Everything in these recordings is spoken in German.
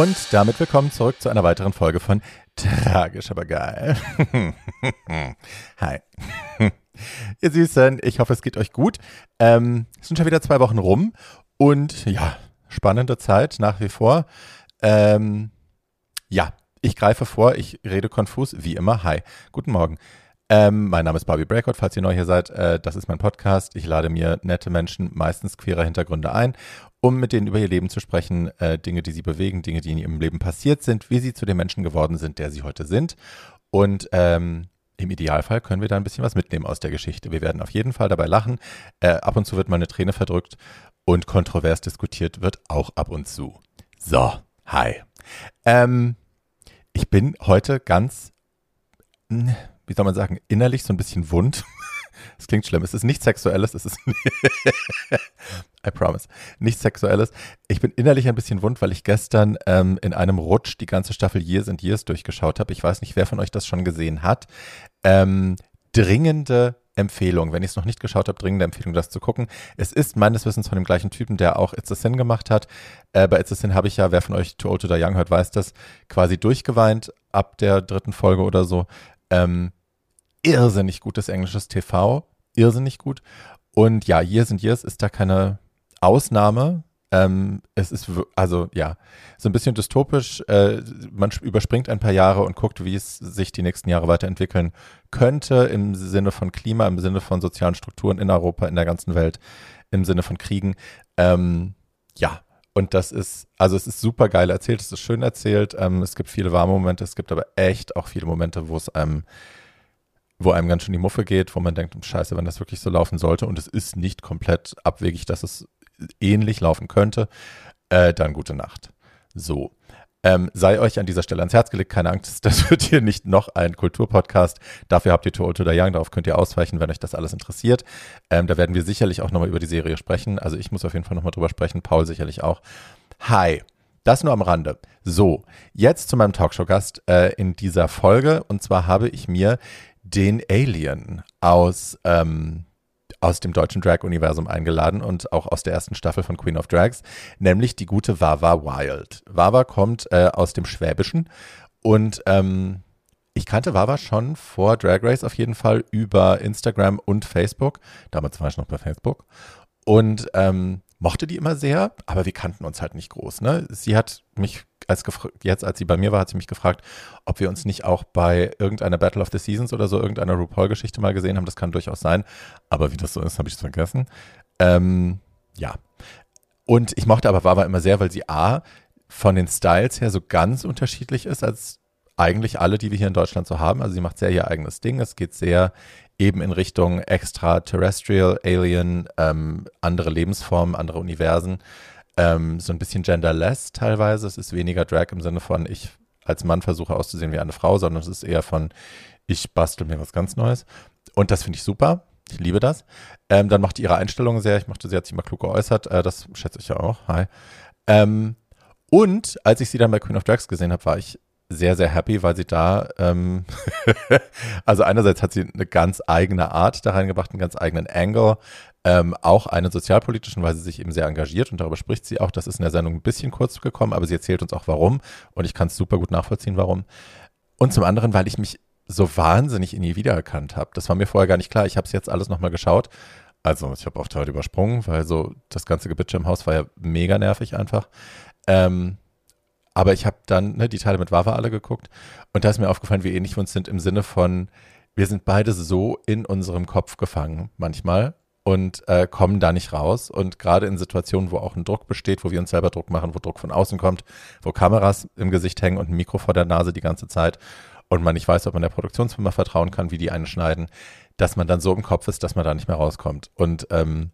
Und damit willkommen zurück zu einer weiteren Folge von Tragisch, aber geil. Hi. Ihr Süßen, ich hoffe, es geht euch gut. Ähm, es sind schon wieder zwei Wochen rum und ja, spannende Zeit nach wie vor. Ähm, ja, ich greife vor, ich rede konfus, wie immer. Hi, guten Morgen. Ähm, mein Name ist Barbie Breakout, falls ihr neu hier seid. Äh, das ist mein Podcast. Ich lade mir nette Menschen, meistens queerer Hintergründe ein, um mit denen über ihr Leben zu sprechen, äh, Dinge, die sie bewegen, Dinge, die in ihrem Leben passiert sind, wie sie zu dem Menschen geworden sind, der sie heute sind. Und ähm, im Idealfall können wir da ein bisschen was mitnehmen aus der Geschichte. Wir werden auf jeden Fall dabei lachen. Äh, ab und zu wird mal eine Träne verdrückt und kontrovers diskutiert wird auch ab und zu. So, hi. Ähm, ich bin heute ganz wie soll man sagen, innerlich so ein bisschen wund. Es klingt schlimm. Es ist nichts Sexuelles. Es ist, I promise, nichts Sexuelles. Ich bin innerlich ein bisschen wund, weil ich gestern ähm, in einem Rutsch die ganze Staffel Years and Years durchgeschaut habe. Ich weiß nicht, wer von euch das schon gesehen hat. Ähm, dringende Empfehlung, wenn ich es noch nicht geschaut habe, dringende Empfehlung, das zu gucken. Es ist meines Wissens von dem gleichen Typen, der auch It's a Sin gemacht hat. Äh, bei It's a Sin habe ich ja, wer von euch Too Old to Die Young hört, weiß das, quasi durchgeweint ab der dritten Folge oder so. Ähm, irrsinnig gutes englisches TV, irrsinnig gut. Und ja, Years and Years ist da keine Ausnahme. Ähm, es ist also ja so ein bisschen dystopisch. Äh, man überspringt ein paar Jahre und guckt, wie es sich die nächsten Jahre weiterentwickeln könnte im Sinne von Klima, im Sinne von sozialen Strukturen in Europa, in der ganzen Welt, im Sinne von Kriegen. Ähm, ja, und das ist, also es ist super geil erzählt, es ist schön erzählt. Ähm, es gibt viele warme Momente, es gibt aber echt auch viele Momente, wo es einem wo einem ganz schön die Muffe geht, wo man denkt, scheiße, wenn das wirklich so laufen sollte und es ist nicht komplett abwegig, dass es ähnlich laufen könnte, äh, dann gute Nacht. So. Ähm, sei euch an dieser Stelle ans Herz gelegt, keine Angst, das wird hier nicht noch ein Kulturpodcast. Dafür habt ihr Too Old to the Young, darauf könnt ihr ausweichen, wenn euch das alles interessiert. Ähm, da werden wir sicherlich auch nochmal über die Serie sprechen. Also ich muss auf jeden Fall nochmal drüber sprechen, Paul sicherlich auch. Hi. Das nur am Rande. So, jetzt zu meinem Talkshow-Gast äh, in dieser Folge. Und zwar habe ich mir den Alien aus, ähm, aus dem deutschen Drag-Universum eingeladen und auch aus der ersten Staffel von Queen of Drags, nämlich die gute Wawa Wild. Wawa kommt äh, aus dem Schwäbischen und ähm, ich kannte Wawa schon vor Drag Race auf jeden Fall über Instagram und Facebook. Damals war ich noch bei Facebook. Und ähm, mochte die immer sehr, aber wir kannten uns halt nicht groß. Ne? Sie hat mich als jetzt, als sie bei mir war, hat sie mich gefragt, ob wir uns nicht auch bei irgendeiner Battle of the Seasons oder so, irgendeiner RuPaul-Geschichte mal gesehen haben. Das kann durchaus sein. Aber wie das so ist, habe ich es vergessen. Ähm, ja. Und ich mochte aber Wawa immer sehr, weil sie A, von den Styles her so ganz unterschiedlich ist als eigentlich alle, die wir hier in Deutschland so haben. Also sie macht sehr ihr eigenes Ding. Es geht sehr eben in Richtung extraterrestrial, alien, ähm, andere Lebensformen, andere Universen ähm, so ein bisschen genderless teilweise. Es ist weniger Drag im Sinne von, ich als Mann versuche auszusehen wie eine Frau, sondern es ist eher von, ich bastel mir was ganz Neues. Und das finde ich super. Ich liebe das. Ähm, dann macht ihre Einstellung sehr. Ich mochte, sie hat sich immer klug geäußert. Äh, das schätze ich ja auch. Hi. Ähm, und als ich sie dann bei Queen of Drags gesehen habe, war ich sehr, sehr happy, weil sie da, ähm, also einerseits hat sie eine ganz eigene Art da reingebracht, einen ganz eigenen Angle, ähm, auch einen sozialpolitischen, weil sie sich eben sehr engagiert und darüber spricht sie auch. Das ist in der Sendung ein bisschen kurz gekommen, aber sie erzählt uns auch warum und ich kann es super gut nachvollziehen, warum. Und zum anderen, weil ich mich so wahnsinnig in ihr wiedererkannt habe. Das war mir vorher gar nicht klar. Ich habe es jetzt alles nochmal geschaut. Also ich habe auch Teil übersprungen, weil so das ganze Gebitsche im Haus war ja mega nervig einfach. Ähm, aber ich habe dann ne, die Teile mit Wawa alle geguckt und da ist mir aufgefallen, wie ähnlich wir uns sind im Sinne von, wir sind beide so in unserem Kopf gefangen manchmal und äh, kommen da nicht raus. Und gerade in Situationen, wo auch ein Druck besteht, wo wir uns selber Druck machen, wo Druck von außen kommt, wo Kameras im Gesicht hängen und ein Mikro vor der Nase die ganze Zeit und man nicht weiß, ob man der Produktionsfirma vertrauen kann, wie die einen schneiden, dass man dann so im Kopf ist, dass man da nicht mehr rauskommt. Und ähm,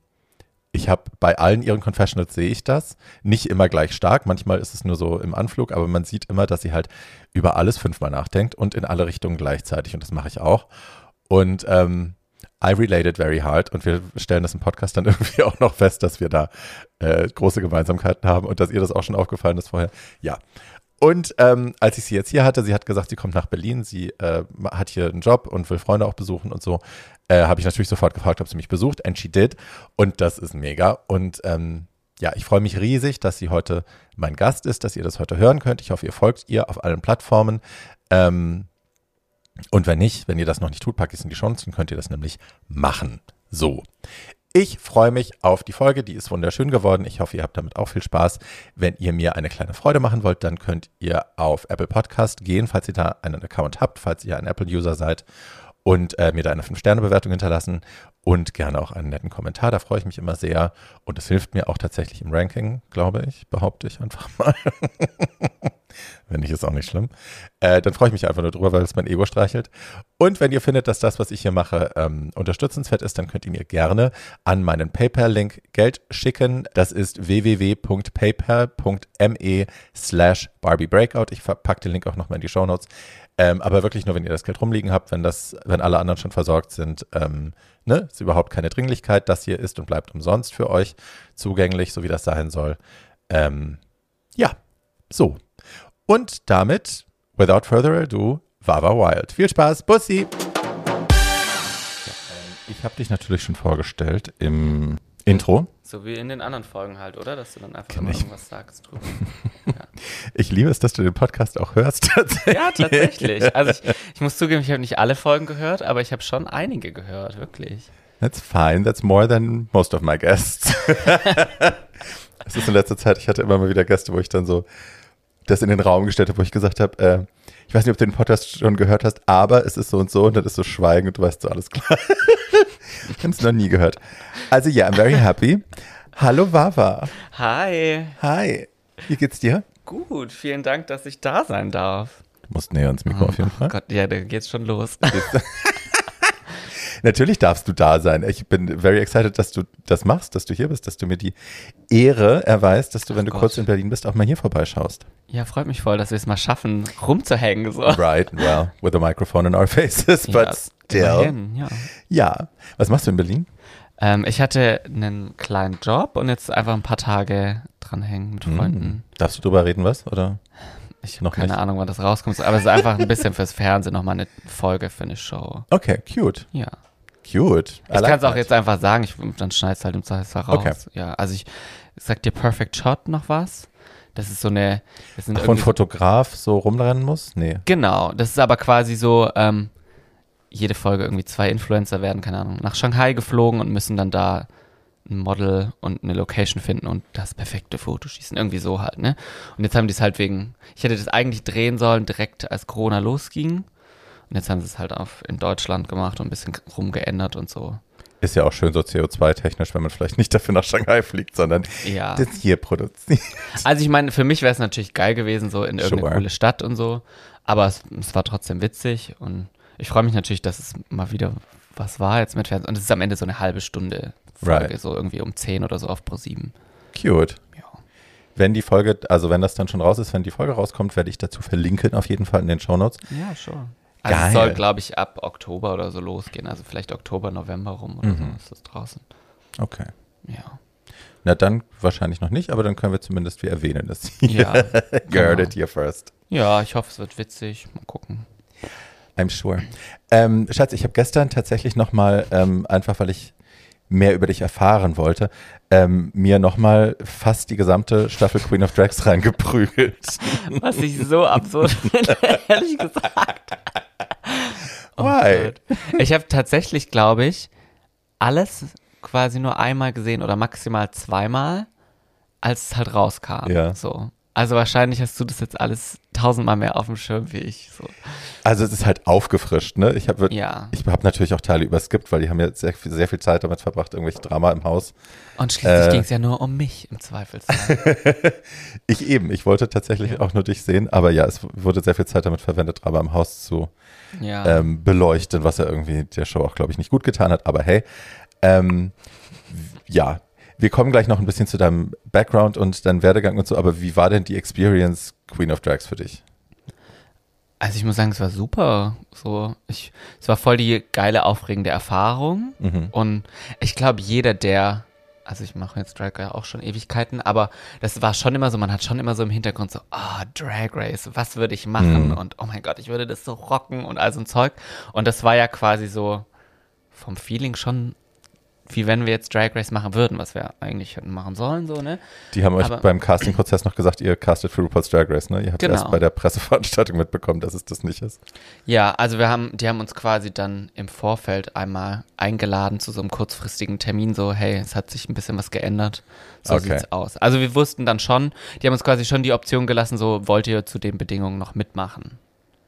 ich habe bei allen ihren Confessionals sehe ich das. Nicht immer gleich stark, manchmal ist es nur so im Anflug, aber man sieht immer, dass sie halt über alles fünfmal nachdenkt und in alle Richtungen gleichzeitig. Und das mache ich auch. Und ähm, I related very hard und wir stellen das im Podcast dann irgendwie auch noch fest, dass wir da äh, große Gemeinsamkeiten haben und dass ihr das auch schon aufgefallen ist vorher. Ja. Und ähm, als ich sie jetzt hier hatte, sie hat gesagt, sie kommt nach Berlin, sie äh, hat hier einen Job und will Freunde auch besuchen und so, äh, habe ich natürlich sofort gefragt, ob sie mich besucht. And she did. Und das ist mega. Und ähm, ja, ich freue mich riesig, dass sie heute mein Gast ist, dass ihr das heute hören könnt. Ich hoffe, ihr folgt ihr auf allen Plattformen. Ähm, und wenn nicht, wenn ihr das noch nicht tut, packe ich es in die Chancen, könnt ihr das nämlich machen. So. Ich freue mich auf die Folge, die ist wunderschön geworden. Ich hoffe, ihr habt damit auch viel Spaß. Wenn ihr mir eine kleine Freude machen wollt, dann könnt ihr auf Apple Podcast gehen, falls ihr da einen Account habt, falls ihr ein Apple-User seid und äh, mir da eine 5-Sterne-Bewertung hinterlassen und gerne auch einen netten Kommentar. Da freue ich mich immer sehr. Und es hilft mir auch tatsächlich im Ranking, glaube ich, behaupte ich einfach mal. wenn nicht, ist auch nicht schlimm. Äh, dann freue ich mich einfach nur drüber, weil es mein Ego streichelt. Und wenn ihr findet, dass das, was ich hier mache, ähm, unterstützenswert ist, dann könnt ihr mir gerne an meinen PayPal-Link Geld schicken. Das ist www.paypal.me slash Barbie Breakout. Ich packe den Link auch nochmal in die Show Notes. Ähm, aber wirklich nur, wenn ihr das Geld rumliegen habt, wenn das, wenn alle anderen schon versorgt sind, ähm, ne, ist überhaupt keine Dringlichkeit. Das hier ist und bleibt umsonst für euch zugänglich, so wie das sein soll. Ähm, ja, so. Und damit, without further ado, Wawa Wild. Viel Spaß, Bussi! Ich habe dich natürlich schon vorgestellt im Intro. So wie in den anderen Folgen halt, oder? Dass du dann einfach immer irgendwas sagst drüber. ja. Ich liebe es, dass du den Podcast auch hörst. Tatsächlich. Ja, tatsächlich. Also ich, ich muss zugeben, ich habe nicht alle Folgen gehört, aber ich habe schon einige gehört, wirklich. That's fine. That's more than most of my guests. Es ist in letzter Zeit, ich hatte immer mal wieder Gäste, wo ich dann so das in den Raum gestellt habe, wo ich gesagt habe, äh, ich weiß nicht, ob du den Podcast schon gehört hast, aber es ist so und so und dann ist so Schweigen und du weißt so alles klar. ich habe es noch nie gehört. Also ja, yeah, I'm very happy. Hallo Wawa. Hi. Hi. Wie geht's dir? Gut, vielen Dank, dass ich da sein darf. Du musst näher ins Mikro oh, auf jeden Fall. Oh Gott, ja, da geht's schon los. Natürlich darfst du da sein. Ich bin very excited, dass du das machst, dass du hier bist, dass du mir die Ehre erweist, dass du, wenn Ach du Gott. kurz in Berlin bist, auch mal hier vorbeischaust. Ja, freut mich voll, dass wir es mal schaffen, rumzuhängen. So. Right, well, with a microphone in our faces, but ja, still. Immerhin, ja. ja. Was machst du in Berlin? Ähm, ich hatte einen kleinen Job und jetzt einfach ein paar Tage dranhängen mit hm. Freunden. Mm. Darfst du drüber reden, was? Oder? Ich habe keine nicht. Ahnung, wann das rauskommt, aber es ist einfach ein bisschen fürs Fernsehen nochmal eine Folge für eine Show. Okay, cute. Ja. Cute. I ich like kann es auch jetzt einfach sagen, ich, dann schneidest halt im Zweifelsfall raus. Okay. Ja, also ich, sag dir Perfect Shot noch was? Das ist so eine. Das Ach, wo ein Fotograf so rumrennen muss? Nee. Genau, das ist aber quasi so, ähm, jede Folge irgendwie zwei Influencer werden, keine Ahnung, nach Shanghai geflogen und müssen dann da ein Model und eine Location finden und das perfekte Foto schießen. Irgendwie so halt, ne? Und jetzt haben die es halt wegen, ich hätte das eigentlich drehen sollen, direkt als Corona losging. Und jetzt haben sie es halt auf in Deutschland gemacht und ein bisschen rumgeändert und so. Ist ja auch schön so CO2-technisch, wenn man vielleicht nicht dafür nach Shanghai fliegt, sondern ja. das hier produziert. Also ich meine, für mich wäre es natürlich geil gewesen, so in irgendeine sure. coole Stadt und so. Aber es, es war trotzdem witzig und ich freue mich natürlich, dass es mal wieder was war jetzt mit Fernsehen. Und es ist am Ende so eine halbe Stunde Folge, right. so irgendwie um 10 oder so auf Pro 7. Cute. Ja. Wenn die Folge, also wenn das dann schon raus ist, wenn die Folge rauskommt, werde ich dazu verlinken, auf jeden Fall in den Show Notes. Ja, sure. Also Geil. es soll, glaube ich, ab Oktober oder so losgehen. Also vielleicht Oktober, November rum oder mhm. so ist das draußen. Okay. Ja. Na dann wahrscheinlich noch nicht, aber dann können wir zumindest, wir erwähnen das hier. Ja, genau. it here first. Ja, ich hoffe, es wird witzig. Mal gucken. I'm sure. Ähm, Schatz, ich habe gestern tatsächlich nochmal, ähm, einfach weil ich mehr über dich erfahren wollte, ähm, mir nochmal fast die gesamte Staffel Queen of Drags reingeprügelt. Was ich so absurd finde, ehrlich gesagt. Oh Why? Gott. Ich habe tatsächlich, glaube ich, alles quasi nur einmal gesehen oder maximal zweimal, als es halt rauskam. Ja. So. Also wahrscheinlich hast du das jetzt alles tausendmal mehr auf dem Schirm wie ich. So. Also es ist halt aufgefrischt, ne? Ich habe ja. ich hab natürlich auch Teile überskippt, weil die haben ja sehr viel, sehr viel Zeit damit verbracht, irgendwelche Drama im Haus. Und schließlich äh, ging es ja nur um mich im Zweifelsfall. ich eben, ich wollte tatsächlich ja. auch nur dich sehen, aber ja, es wurde sehr viel Zeit damit verwendet, Drama im Haus zu ja. ähm, beleuchten, was er irgendwie der Show auch, glaube ich, nicht gut getan hat. Aber hey, ähm, ja, wir kommen gleich noch ein bisschen zu deinem Background und deinem Werdegang und so, aber wie war denn die Experience Queen of Drags für dich? Also ich muss sagen, es war super. So, ich, es war voll die geile, aufregende Erfahrung. Mhm. Und ich glaube, jeder, der, also ich mache jetzt Drag Race auch schon Ewigkeiten, aber das war schon immer so, man hat schon immer so im Hintergrund so, ah, Drag Race, was würde ich machen? Mhm. Und oh mein Gott, ich würde das so rocken und all so ein Zeug. Und das war ja quasi so vom Feeling schon wie wenn wir jetzt Drag Race machen würden, was wir eigentlich hätten machen sollen, so, ne? Die haben euch Aber- beim Castingprozess noch gesagt, ihr castet für RuPaul's Drag Race, ne? Ihr habt Genau. erst bei der Presseveranstaltung mitbekommen, dass es das nicht ist. Ja, also wir haben, die haben uns quasi dann im Vorfeld einmal eingeladen zu so einem kurzfristigen Termin, so, hey, es hat sich ein bisschen was geändert. So Okay. sieht's aus. Also wir wussten dann schon, die haben uns quasi schon die Option gelassen, so, wollt ihr zu den Bedingungen noch mitmachen?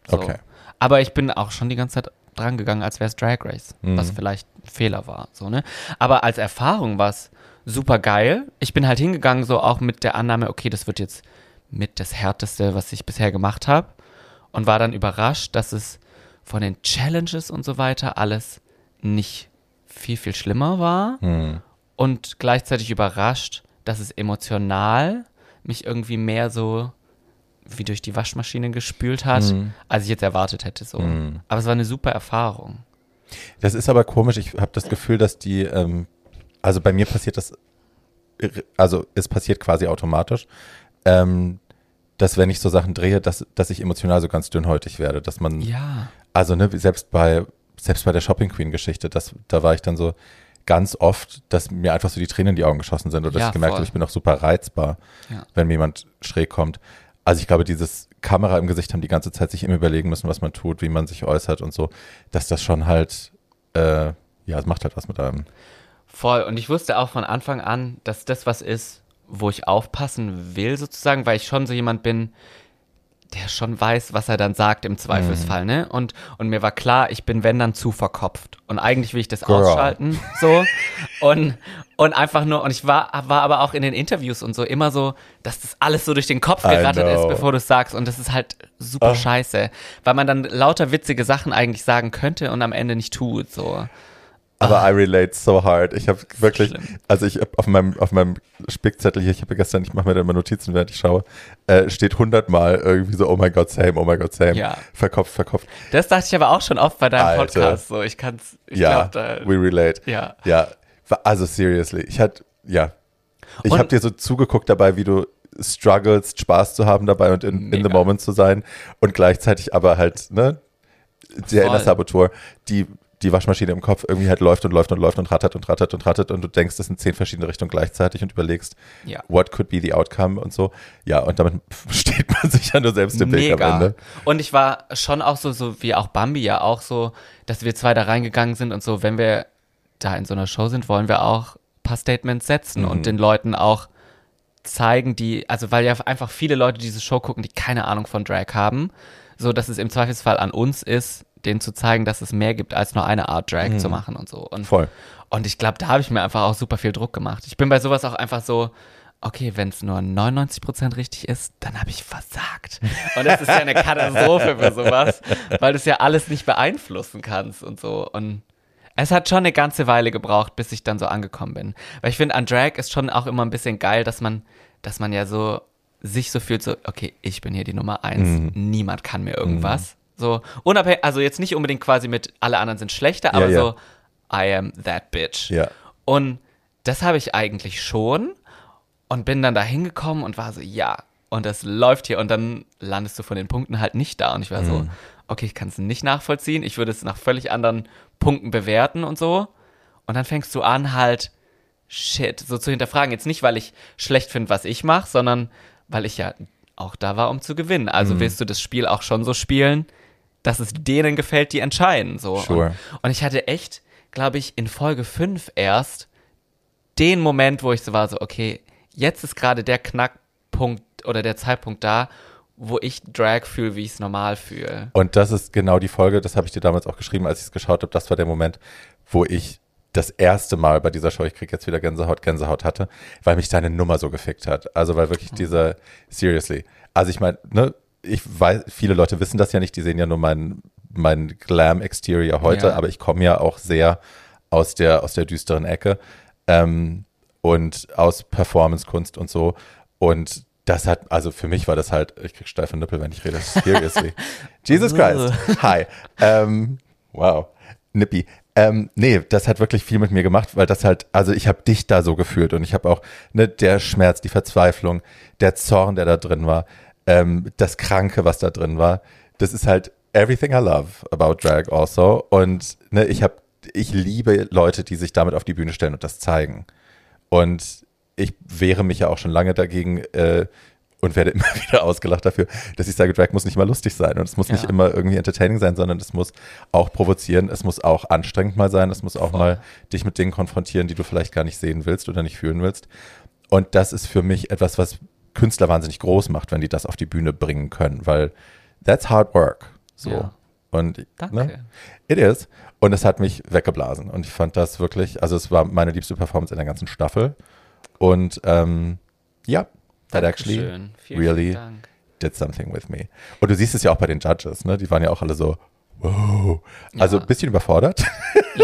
So. Okay. Aber ich bin auch schon die ganze Zeit dran gegangen, als wäre es Drag Race, Mhm. was vielleicht ein Fehler war, so, ne? Aber als Erfahrung war es super geil. Ich bin halt hingegangen, so auch mit der Annahme, okay, das wird jetzt mit das Härteste, was ich bisher gemacht habe. Und war dann überrascht, dass es von den Challenges und so weiter alles nicht viel, viel schlimmer war. Hm. Und gleichzeitig überrascht, dass es emotional mich irgendwie mehr so wie durch die Waschmaschine gespült hat, Mhm. als ich jetzt erwartet hätte. So. Mhm. Aber es war eine super Erfahrung. Das ist aber komisch. Ich habe das Gefühl, dass die, ähm, also bei mir passiert das, also es passiert quasi automatisch, ähm, dass wenn ich so Sachen drehe, dass, dass ich emotional so ganz dünnhäutig werde, dass man, Ja. also ne, selbst bei, selbst bei der Shopping Queen Geschichte, das, da war ich dann so ganz oft, dass mir einfach so die Tränen in die Augen geschossen sind oder dass Ja, ich gemerkt voll. habe, ich bin auch super reizbar, Ja. wenn mir jemand schräg kommt. Also ich glaube, dieses Kamera im Gesicht haben die ganze Zeit sich immer überlegen müssen, was man tut, wie man sich äußert und so, dass das schon halt, äh, ja, es macht halt was mit einem. Voll. Und ich wusste auch von Anfang an, dass das was ist, wo ich aufpassen will, sozusagen, weil ich schon so jemand bin, der schon weiß, was er dann sagt im Zweifelsfall, ne? Und, und mir war klar, ich bin, wenn dann, zu verkopft. Und eigentlich will ich das Girl. ausschalten, so. Und, und einfach nur, und ich war, war aber auch in den Interviews und so immer so, dass das alles so durch den Kopf I gerattet ist, bevor du es sagst. Und das ist halt super Ah. scheiße, weil man dann lauter witzige Sachen eigentlich sagen könnte und am Ende nicht tut, so. Aber I relate so hard. Ich habe wirklich, schlimm. also ich hab auf meinem auf meinem Spickzettel hier, ich habe gestern, ich mache mir dann immer Notizen, während ich schaue, äh, steht hundertmal irgendwie so, oh my God, same, oh my God, same, Ja. verkopft, verkopft. Das dachte ich aber auch schon oft bei deinem Alter. Podcast. So, ich kann's, ich ja, glaub, da, we relate. ja. Ja, also seriously, ich hatte, ja, ich habe dir so zugeguckt dabei, wie du strugglest, Spaß zu haben dabei und in, in the moment zu sein und gleichzeitig aber halt, ne, der. Inner Saboteur, die die Waschmaschine im Kopf irgendwie halt läuft und läuft und läuft und rattert und rattert und rattert und du denkst, das sind zehn verschiedene Richtungen gleichzeitig und überlegst, Ja. what could be the outcome und so. Ja, und damit steht man sich ja nur selbst im Weg am. Ende. Und ich war schon auch so, so wie auch Bambi ja auch so, dass wir zwei da reingegangen sind und so, wenn wir da in so einer Show sind, wollen wir auch ein paar Statements setzen Mhm. und den Leuten auch zeigen, die, also weil ja einfach viele Leute diese Show gucken, die keine Ahnung von Drag haben, so dass es im Zweifelsfall an uns ist, denen zu zeigen, dass es mehr gibt, als nur eine Art Drag zu machen und so. Und Mhm. Voll. Und ich glaube, da habe ich mir einfach auch super viel Druck gemacht. Ich bin bei sowas auch einfach so, okay, wenn es nur 99% richtig ist, dann habe ich versagt. Und das ist ja eine Katastrophe für sowas, weil du es ja alles nicht beeinflussen kannst und so. Und es hat schon eine ganze Weile gebraucht, bis ich dann so angekommen bin. Weil ich finde, an Drag ist schon auch immer ein bisschen geil, dass man, dass man ja so sich so fühlt, so, okay, ich bin hier die Nummer eins, Mhm. niemand kann mir irgendwas. So, unabhängig, also jetzt nicht unbedingt quasi mit, alle anderen sind schlechter, Ja, aber ja. so, I am that bitch. Ja. Und das habe ich eigentlich schon und bin dann da hingekommen und war so, ja, und das läuft hier und dann landest du von den Punkten halt nicht da und ich war so, Mhm. okay, ich kann es nicht nachvollziehen, ich würde es nach völlig anderen Punkten bewerten und so und dann fängst du an halt shit, so zu hinterfragen, jetzt nicht, weil ich schlecht finde, was ich mache, sondern weil ich ja auch da war, um zu gewinnen. Also Mhm. willst du das Spiel auch schon so spielen, dass es denen gefällt, die entscheiden, so. Sure. Und, und ich hatte echt, glaube ich, in Folge 5 erst den Moment, wo ich so war, so, okay, jetzt ist gerade der Knackpunkt oder der Zeitpunkt da, wo ich Drag fühle, wie ich es normal fühle. Und das ist genau die Folge, das habe ich dir damals auch geschrieben, als ich es geschaut habe. Das war der Moment, wo ich das erste Mal bei dieser Show, ich krieg jetzt wieder Gänsehaut, Gänsehaut hatte, weil mich deine Nummer so gefickt hat. Also weil wirklich dieser, seriously. Also ich meine, ne, ich weiß, viele Leute wissen das ja nicht, die sehen ja nur mein, mein Glam-Exterior heute, Ja. aber ich komme ja auch sehr aus der, aus der düsteren Ecke. Ähm, und aus Performance-Kunst und so. Und das hat, also für mich war das halt, ich krieg steife Nippel, wenn ich rede, seriously. Jesus Christ. Hi. Ähm, wow. Nippy. Ähm, nee, das hat wirklich viel mit mir gemacht, weil das halt, also ich habe dich da so gefühlt und ich habe auch, ne, der Schmerz, die Verzweiflung, der Zorn, der da drin war, ähm, das Kranke, was da drin war, das ist halt everything I love about Drag also. Und ne, ich habe, ich liebe Leute, die sich damit auf die Bühne stellen und das zeigen. Und ich wehre mich ja auch schon lange dagegen äh, und werde immer wieder ausgelacht dafür, dass ich sage, Drag muss nicht mal lustig sein und es muss ja. nicht immer irgendwie entertaining sein, sondern es muss auch provozieren, es muss auch anstrengend mal sein, es muss auch Voll. mal dich mit Dingen konfrontieren, die du vielleicht gar nicht sehen willst oder nicht fühlen willst. Und das ist für mich etwas, was Künstler wahnsinnig groß macht, wenn die das auf die Bühne bringen können, weil that's hard work. So. Ja. Und Danke. Ne, it is. Und es hat mich weggeblasen. Und ich fand das wirklich, also es war meine liebste Performance in der ganzen Staffel. Und ähm, ja, that actually vielen, really did something with me. Und du siehst es ja auch bei den Judges, ne? Die waren ja auch alle so, wow. Also ein ja. bisschen überfordert.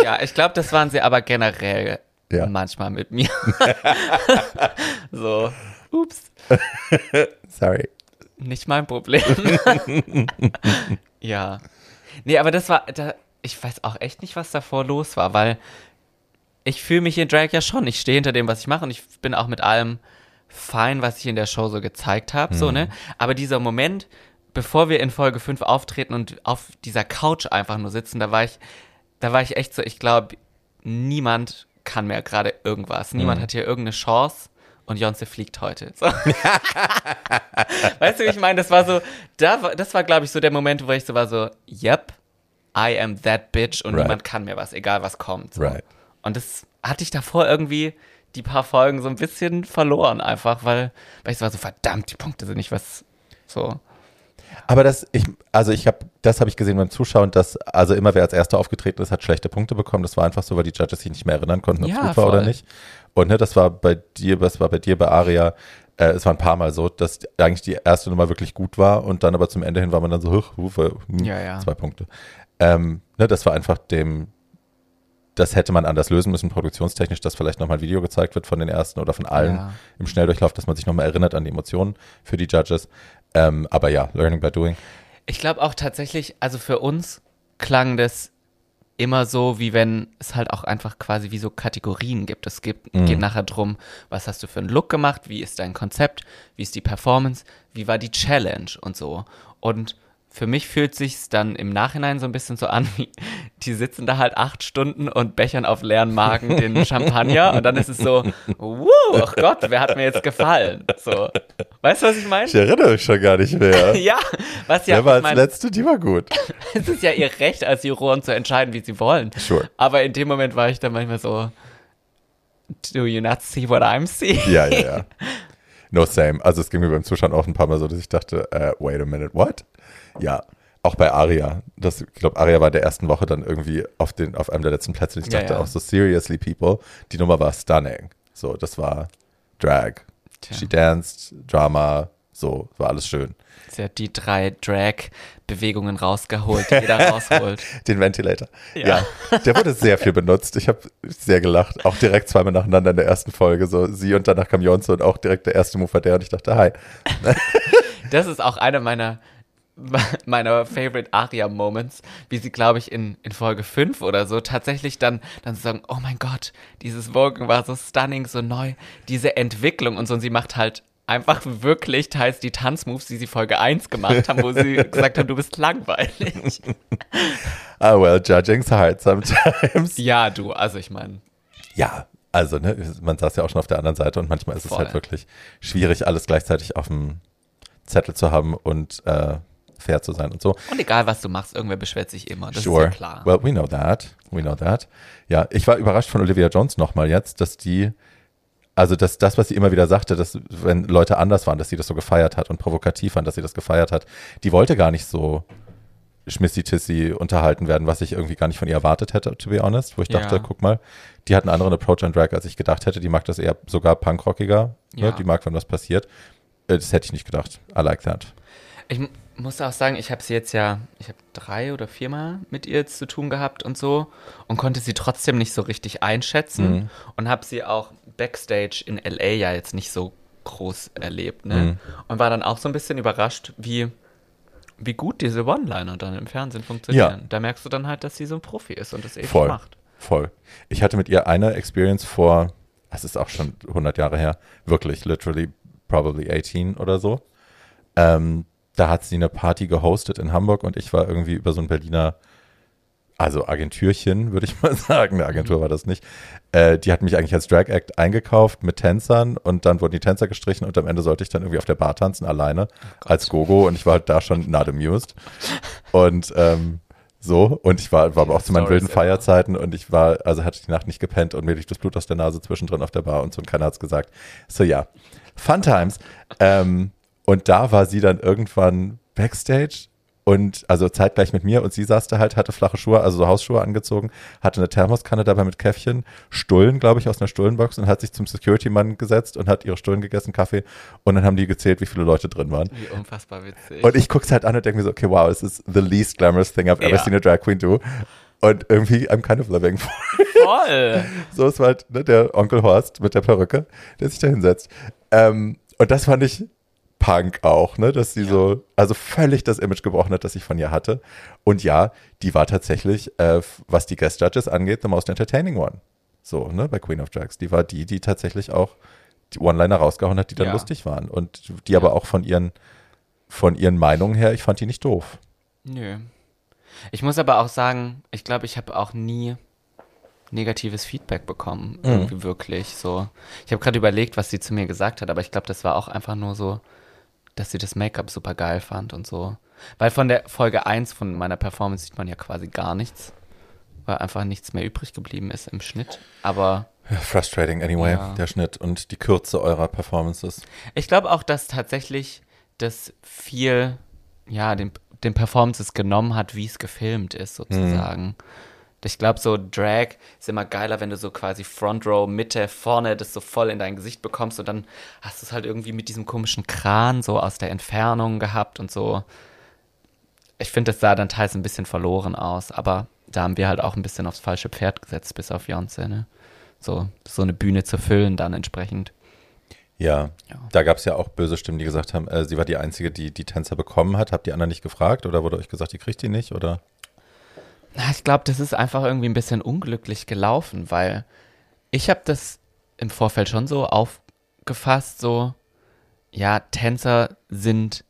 Ja, ich glaube, das waren sie aber generell ja. manchmal mit mir. so, ups. Sorry. Nicht mein Problem. ja. Nee, aber das war, da, ich weiß auch echt nicht, was davor los war, weil ich fühle mich in Drag ja schon. Ich stehe hinter dem, was ich mache und ich bin auch mit allem fein, was ich in der Show so gezeigt habe, mhm. so, ne? Aber dieser Moment, bevor wir in Folge 5 auftreten und auf dieser Couch einfach nur sitzen, da war ich, da war ich echt so, ich glaube, niemand kann mehr gerade irgendwas. Niemand mhm. hat hier irgendeine Chance und Jonze fliegt heute. So. weißt du, wie ich meine? Das war so, da, das war, glaube ich, so der Moment, wo ich so war so, yep, I am that bitch und right. niemand kann mir was, egal was kommt. So. Right. Und das hatte ich davor irgendwie die paar Folgen so ein bisschen verloren, einfach, weil, weil ich so war so, verdammt, die Punkte sind nicht was so. Aber das, ich, also ich habe, das habe ich gesehen beim Zuschauen, dass, also immer wer als Erster aufgetreten ist, hat schlechte Punkte bekommen. Das war einfach so, weil die Judges sich nicht mehr erinnern konnten, ob es ja, gut war voll. oder nicht. Und ne, das war bei dir, was war bei dir bei Aria, äh, es war ein paar Mal so, dass eigentlich die erste Nummer wirklich gut war und dann aber zum Ende hin war man dann so, huch, Hufe, hm, ja, ja. zwei Punkte. Ähm, ne, das war einfach dem, das hätte man anders lösen müssen, produktionstechnisch, dass vielleicht nochmal ein Video gezeigt wird von den ersten oder von allen ja. im Schnelldurchlauf, dass man sich nochmal erinnert an die Emotionen für die Judges. Ähm, aber ja, Learning by Doing. Ich glaube auch tatsächlich, also für uns klang das immer so, wie wenn es halt auch einfach quasi wie so Kategorien gibt. Es gibt, mhm. geht nachher drum, was hast du für einen Look gemacht, wie ist dein Konzept, wie ist die Performance, wie war die Challenge und so. Und für mich fühlt sich's dann im Nachhinein so ein bisschen so an, wie die sitzen da halt acht Stunden und bechern auf leeren Magen den Champagner und dann ist es so, wuh, oh Gott, wer hat mir jetzt gefallen? So, weißt du, was ich meine? Ich erinnere mich schon gar nicht mehr. ja, was ja. Wer war als mein, letzte, die war gut. es ist ja ihr Recht als Juroren zu entscheiden, wie sie wollen. Sure. Aber in dem Moment war ich dann manchmal so, do you not see what I'm seeing? Ja, ja, ja. No same. Also es ging mir beim Zuschauen auch ein paar Mal so, dass ich dachte, uh, wait a minute, what? Ja, auch bei Aria. Das, ich glaube, Aria war in der ersten Woche dann irgendwie auf, den, auf einem der letzten Plätze. Ich dachte ja, ja. auch so, seriously, people. Die Nummer war stunning. So, das war Drag. Tja. She danced, Drama, so, war alles schön. Sie hat die drei Drag-Bewegungen rausgeholt, die jeder rausholt. Den Ventilator. Ja. ja. der wurde sehr viel benutzt. Ich habe sehr gelacht. Auch direkt zweimal nacheinander in der ersten Folge. So sie und danach kam Jonze und auch direkt der erste Move war der und ich dachte, hi. das ist auch einer meiner meiner Favorite Aria Moments, wie sie, glaube ich, in, in Folge 5 oder so tatsächlich dann, dann sagen, oh mein Gott, dieses Wogen war so stunning, so neu, diese Entwicklung und so, und sie macht halt einfach wirklich teils die Tanzmoves, die sie Folge 1 gemacht haben, wo sie gesagt haben, du bist langweilig. Ah, well, judging's hard sometimes. Ja, du, also ich meine. Ja, also, ne, man saß ja auch schon auf der anderen Seite und manchmal ist Voll. es halt wirklich schwierig, alles gleichzeitig auf dem Zettel zu haben und äh, fair zu sein und so. Und egal, was du machst, irgendwer beschwert sich immer. Das sure. ist ja klar. Well, we know that. We know that. Ja, ich war überrascht von Olivia Jones nochmal jetzt, dass die, also dass das, was sie immer wieder sagte, dass wenn Leute anders waren, dass sie das so gefeiert hat und provokativ waren, dass sie das gefeiert hat, die wollte gar nicht so schmissi-tissi unterhalten werden, was ich irgendwie gar nicht von ihr erwartet hätte, to be honest, wo ich dachte, ja. guck mal, die hat einen anderen Approach an Drag, als ich gedacht hätte. Die mag das eher sogar punkrockiger. Ne? Ja. Ne? Die mag, wenn was passiert. Äh, das hätte ich nicht gedacht. I like that. Ich, muss auch sagen, ich habe sie jetzt ja, ich habe drei oder viermal mit ihr zu tun gehabt und so und konnte sie trotzdem nicht so richtig einschätzen Mhm. und habe sie auch backstage in LA ja jetzt nicht so groß erlebt, ne? Mhm. Und war dann auch so ein bisschen überrascht, wie, wie gut diese One-Liner dann im Fernsehen funktionieren. Ja. Da merkst du dann halt, dass sie so ein Profi ist und das eben Voll. macht. Voll. Ich hatte mit ihr eine Experience vor, das ist auch schon 100 Jahre her, wirklich, literally, probably 18 oder so. Ähm, da hat sie eine Party gehostet in Hamburg und ich war irgendwie über so ein Berliner, also Agentürchen, würde ich mal sagen. Eine Agentur war das nicht. Äh, die hat mich eigentlich als Drag Act eingekauft mit Tänzern und dann wurden die Tänzer gestrichen und am Ende sollte ich dann irgendwie auf der Bar tanzen alleine als Gogo und ich war halt da schon not amused. Und ähm, so, und ich war, war aber auch zu meinen Stories wilden. Feierzeiten und ich war, also hatte die Nacht nicht gepennt und mir liegt das Blut aus der Nase zwischendrin auf der Bar und so und keiner hat's gesagt. So ja, Fun Times. Ähm, und da war sie dann irgendwann Backstage und also zeitgleich mit mir und sie saß da halt, hatte flache Schuhe, also so Hausschuhe angezogen, hatte eine Thermoskanne dabei mit Käffchen, Stullen, glaube ich, aus einer Stullenbox und hat sich zum Security-Mann gesetzt und hat ihre Stullen gegessen, Kaffee und dann haben die gezählt, wie viele Leute drin waren. Wie unfassbar witzig. Und ich guck's halt an und denke mir so, okay, wow, this is the least glamorous thing I've ever Ja. seen a drag queen do. Und irgendwie, I'm kind of living. Voll! so ist halt ne, der Onkel Horst mit der Perücke, der sich da hinsetzt. Ähm, und das fand ich Punk auch, ne, dass sie Ja. so, also völlig das Image gebrochen hat, das ich von ihr hatte. Und ja, die war tatsächlich, äh, was die Guest Judges angeht, the most entertaining one. So, ne, bei Queen of Drags. Die war die, die tatsächlich auch die One-Liner rausgehauen hat, die dann Ja. lustig waren. Und die aber auch von ihren, von ihren Meinungen her, ich fand die nicht doof. Nö. Ich muss aber auch sagen, ich glaube, ich habe auch nie negatives Feedback bekommen. Mhm. Irgendwie wirklich so. Ich habe gerade überlegt, was sie zu mir gesagt hat, aber ich glaube, das war auch einfach nur so, dass sie das Make-up super geil fand und so. Weil von der Folge 1 von meiner Performance sieht man ja quasi gar nichts. Weil einfach nichts mehr übrig geblieben ist im Schnitt. Aber frustrating anyway, Ja. der Schnitt und die Kürze eurer Performances. Ich glaube auch, dass tatsächlich das viel, ja, den, den Performances genommen hat, wie es gefilmt ist, sozusagen. Ich glaube, so Drag ist immer geiler, wenn du so quasi Front Row, Mitte, vorne das so voll in dein Gesicht bekommst und dann hast du es halt irgendwie mit diesem komischen Kran so aus der Entfernung gehabt und so. Ich finde, das sah dann teils ein bisschen verloren aus, aber da haben wir halt auch ein bisschen aufs falsche Pferd gesetzt, bis auf Beyoncé, ne? So, so eine Bühne zu füllen dann entsprechend. Ja, Ja. da gab es ja auch böse Stimmen, die gesagt haben, äh, sie war die Einzige, die die Tänzer bekommen hat. Habt die anderen nicht gefragt oder wurde euch gesagt, die kriegt die nicht? Oder? Na, ich glaube, das ist einfach irgendwie ein bisschen unglücklich gelaufen, weil ich habe das im Vorfeld schon so aufgefasst, so, ja, Tänzer sind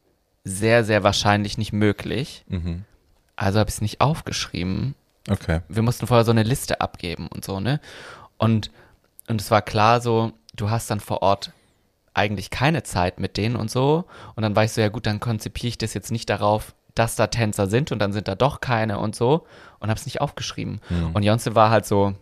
sehr, sehr wahrscheinlich nicht möglich. Mhm. Also habe ich es nicht aufgeschrieben. Okay. Wir mussten vorher so eine Liste abgeben und so, ne? Und, und es war klar so, du hast dann vor Ort eigentlich keine Zeit mit denen und so. Und dann war ich so, ja gut, dann konzipiere ich das jetzt nicht darauf, dass da Tänzer sind und dann sind da doch keine und so und habe es nicht aufgeschrieben. Und Beyoncé war halt so,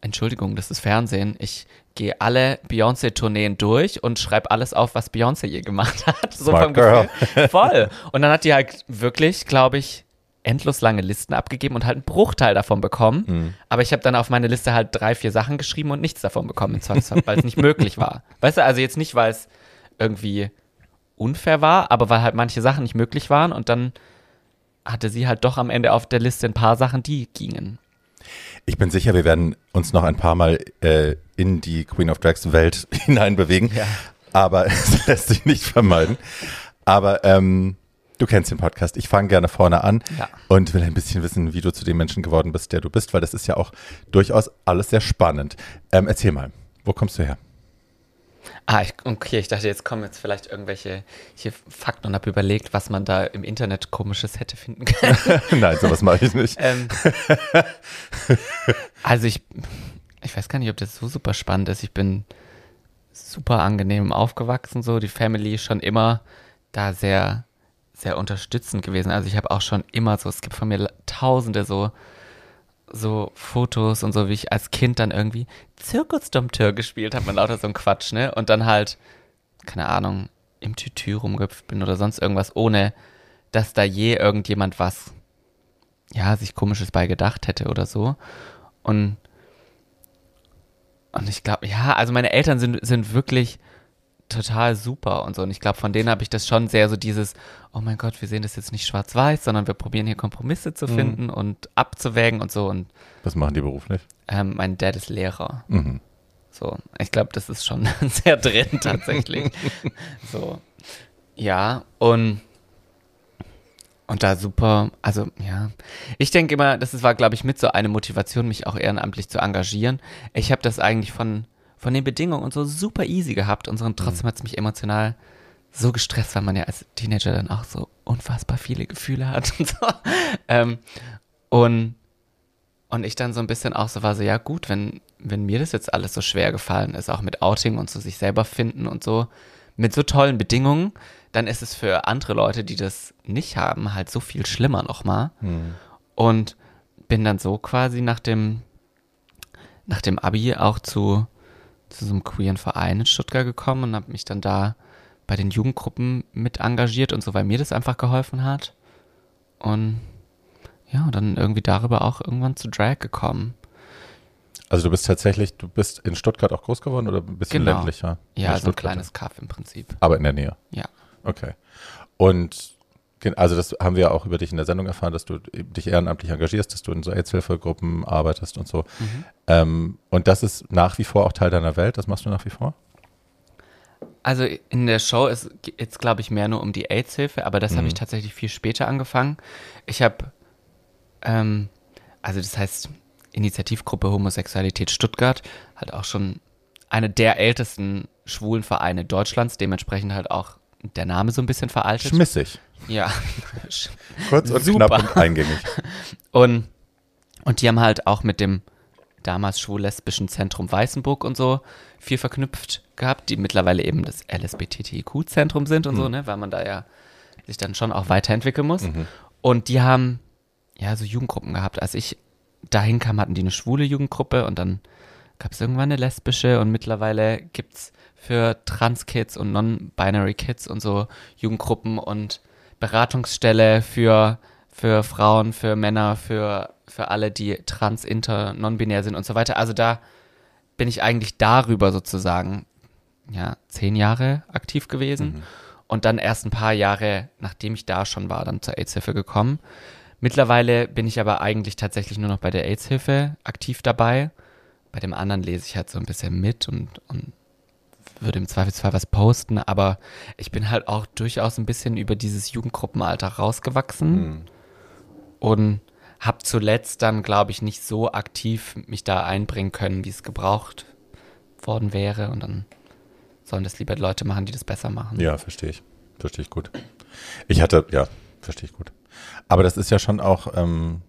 Entschuldigung, das ist Fernsehen. Ich gehe alle Beyoncé-Tourneen durch und schreibe alles auf, was Beyoncé je gemacht hat. So Smart vom girl. Gefühl. Voll. Und dann hat die halt wirklich, glaube ich, endlos lange Listen abgegeben und halt einen Bruchteil davon bekommen. Mhm. Aber ich habe dann auf meine Liste halt drei, vier Sachen geschrieben und nichts davon bekommen im weil es nicht möglich war. Weißt du, also jetzt nicht, weil es irgendwie unfair war, aber weil halt manche Sachen nicht möglich waren und dann hatte sie halt doch am Ende auf der Liste ein paar Sachen, die gingen. Ich bin sicher, wir werden uns noch ein paar Mal äh, in die Queen of Drags Welt hineinbewegen. Ja. Aber es lässt sich nicht vermeiden. Aber ähm, du kennst den Podcast. Ich fange gerne vorne an Ja. und will ein bisschen wissen, wie du zu dem Menschen geworden bist, der du bist, weil das ist ja auch durchaus alles sehr spannend. Ähm, erzähl mal, wo kommst du her? Ah, ich, okay, ich dachte, jetzt kommen jetzt vielleicht irgendwelche hier Fakten und habe überlegt, was man da im Internet komisches hätte finden können. Nein, sowas mache ich nicht. ähm, also ich, ich weiß gar nicht, ob das so super spannend ist. Ich bin super angenehm aufgewachsen, so die Family schon immer da sehr, sehr unterstützend gewesen. Also ich habe auch schon immer so, es gibt von mir tausende so so Fotos und so, wie ich als Kind dann irgendwie Zirkusdompteur gespielt habe, man lauter so ein Quatsch, ne? Und dann halt, keine Ahnung, im Tütü rumgehüpft bin oder sonst irgendwas, ohne dass da je irgendjemand was, ja, sich komisches bei gedacht hätte oder so. Und, und ich glaube, ja, also meine Eltern sind, sind wirklich total super und so. Und ich glaube, von denen habe ich das schon sehr so dieses, oh mein Gott, wir sehen das jetzt nicht schwarz-weiß, sondern wir probieren hier Kompromisse zu Mhm. finden und abzuwägen und so. Und Was machen die beruflich? ähm, mein Dad ist Lehrer. Mhm. So, ich glaube, das ist schon sehr drin tatsächlich. so, ja, und und da super, also ja, ich denke immer, das war, glaube ich, mit so eine Motivation, mich auch ehrenamtlich zu engagieren. Ich habe das eigentlich von von den Bedingungen und so super easy gehabt und so, und trotzdem hat es mich emotional so gestresst, weil man ja als Teenager dann auch so unfassbar viele Gefühle hat und so. Ähm, und und ich dann so ein bisschen auch so war so, ja gut, wenn, wenn mir das jetzt alles so schwer gefallen ist, auch mit Outing und so sich selber finden und so, mit so tollen Bedingungen, dann ist es für andere Leute, die das nicht haben, halt so viel schlimmer nochmal. Und bin dann so quasi nach dem, nach dem Abi auch zu, zu so einem queeren Verein in Stuttgart gekommen und habe mich dann da bei den Jugendgruppen mit engagiert und so, weil mir das einfach geholfen hat. Und ja, und dann irgendwie darüber auch irgendwann zu Drag gekommen. Also du bist tatsächlich, du bist in Stuttgart auch groß geworden oder ein bisschen Genau. ländlicher? Ja, so ein Stuttgart. kleines Kaff im Prinzip. Aber in der Nähe. Ja. Okay. Und also das haben wir ja auch über dich in der Sendung erfahren, dass du dich ehrenamtlich engagierst, dass du in so AIDS-Hilfegruppen arbeitest und so. Mhm. Ähm, und das ist nach wie vor auch Teil deiner Welt. Das machst du nach wie vor? Also in der Show ist jetzt, glaube ich, mehr nur um die AIDS-Hilfe, aber das habe ich tatsächlich viel später angefangen. Ich habe, ähm, also das heißt Initiativgruppe Homosexualität Stuttgart, halt auch schon eine der ältesten schwulen Vereine Deutschlands, dementsprechend halt auch der Name so ein bisschen veraltet. Schmissig. Ja. Kurz und Super. knapp und eingängig. Und, und die haben halt auch mit dem damals schwul-lesbischen Zentrum Weißenburg und so viel verknüpft gehabt, die mittlerweile eben das LSBTTIQ-Zentrum sind und so, ne, weil man da ja sich dann schon auch weiterentwickeln muss. Und die haben ja so Jugendgruppen gehabt. Als ich dahin kam, hatten die eine schwule Jugendgruppe und dann gab es irgendwann eine lesbische und mittlerweile gibt's für Trans-Kids und Non-Binary Kids und so Jugendgruppen und Beratungsstelle für, für Frauen, für Männer, für, für alle, die trans, inter, non-binär sind und so weiter. Also da bin ich eigentlich darüber sozusagen, ja, zehn Jahre aktiv gewesen und dann erst ein paar Jahre, nachdem ich da schon war, dann zur AIDS-Hilfe gekommen. Mittlerweile bin ich aber eigentlich tatsächlich nur noch bei der AIDS-Hilfe aktiv dabei. Bei dem anderen lese ich halt so ein bisschen mit und, und würde im Zweifelsfall was posten, aber ich bin halt auch durchaus ein bisschen über dieses Jugendgruppenalter rausgewachsen und habe zuletzt dann, glaube ich, nicht so aktiv mich da einbringen können, wie es gebraucht worden wäre und dann sollen das lieber Leute machen, die das besser machen. Ja, verstehe ich. Verstehe ich gut. Ich hatte, ja, verstehe ich gut. Aber das ist ja schon auch, ähm,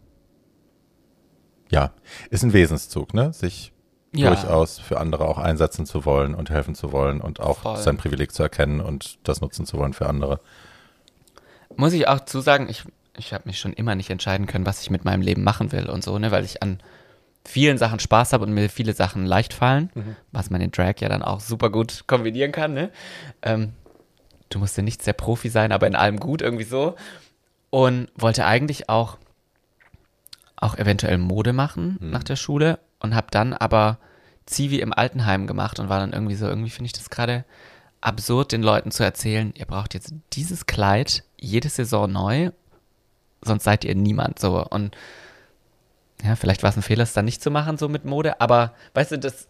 ja, ist ein Wesenszug, ne? Sich Ja. durchaus für andere auch einsetzen zu wollen und helfen zu wollen und auch Voll. sein Privileg zu erkennen und das nutzen zu wollen für andere. Muss ich auch zusagen, ich, ich habe mich schon immer nicht entscheiden können, was ich mit meinem Leben machen will und so, ne, weil ich an vielen Sachen Spaß habe und mir viele Sachen leicht fallen, was man in Drag ja dann auch super gut kombinieren kann, ne? Ähm, du musst ja nicht sehr Profi sein, aber in allem gut, irgendwie so. Und wollte eigentlich auch, auch eventuell Mode machen nach der Schule und habe dann aber Zivi im Altenheim gemacht und war dann irgendwie so, irgendwie finde ich das gerade absurd, den Leuten zu erzählen, ihr braucht jetzt dieses Kleid jede Saison neu, sonst seid ihr niemand so. Und ja, vielleicht war es ein Fehler, es dann nicht zu machen, so mit Mode, aber weißt du, das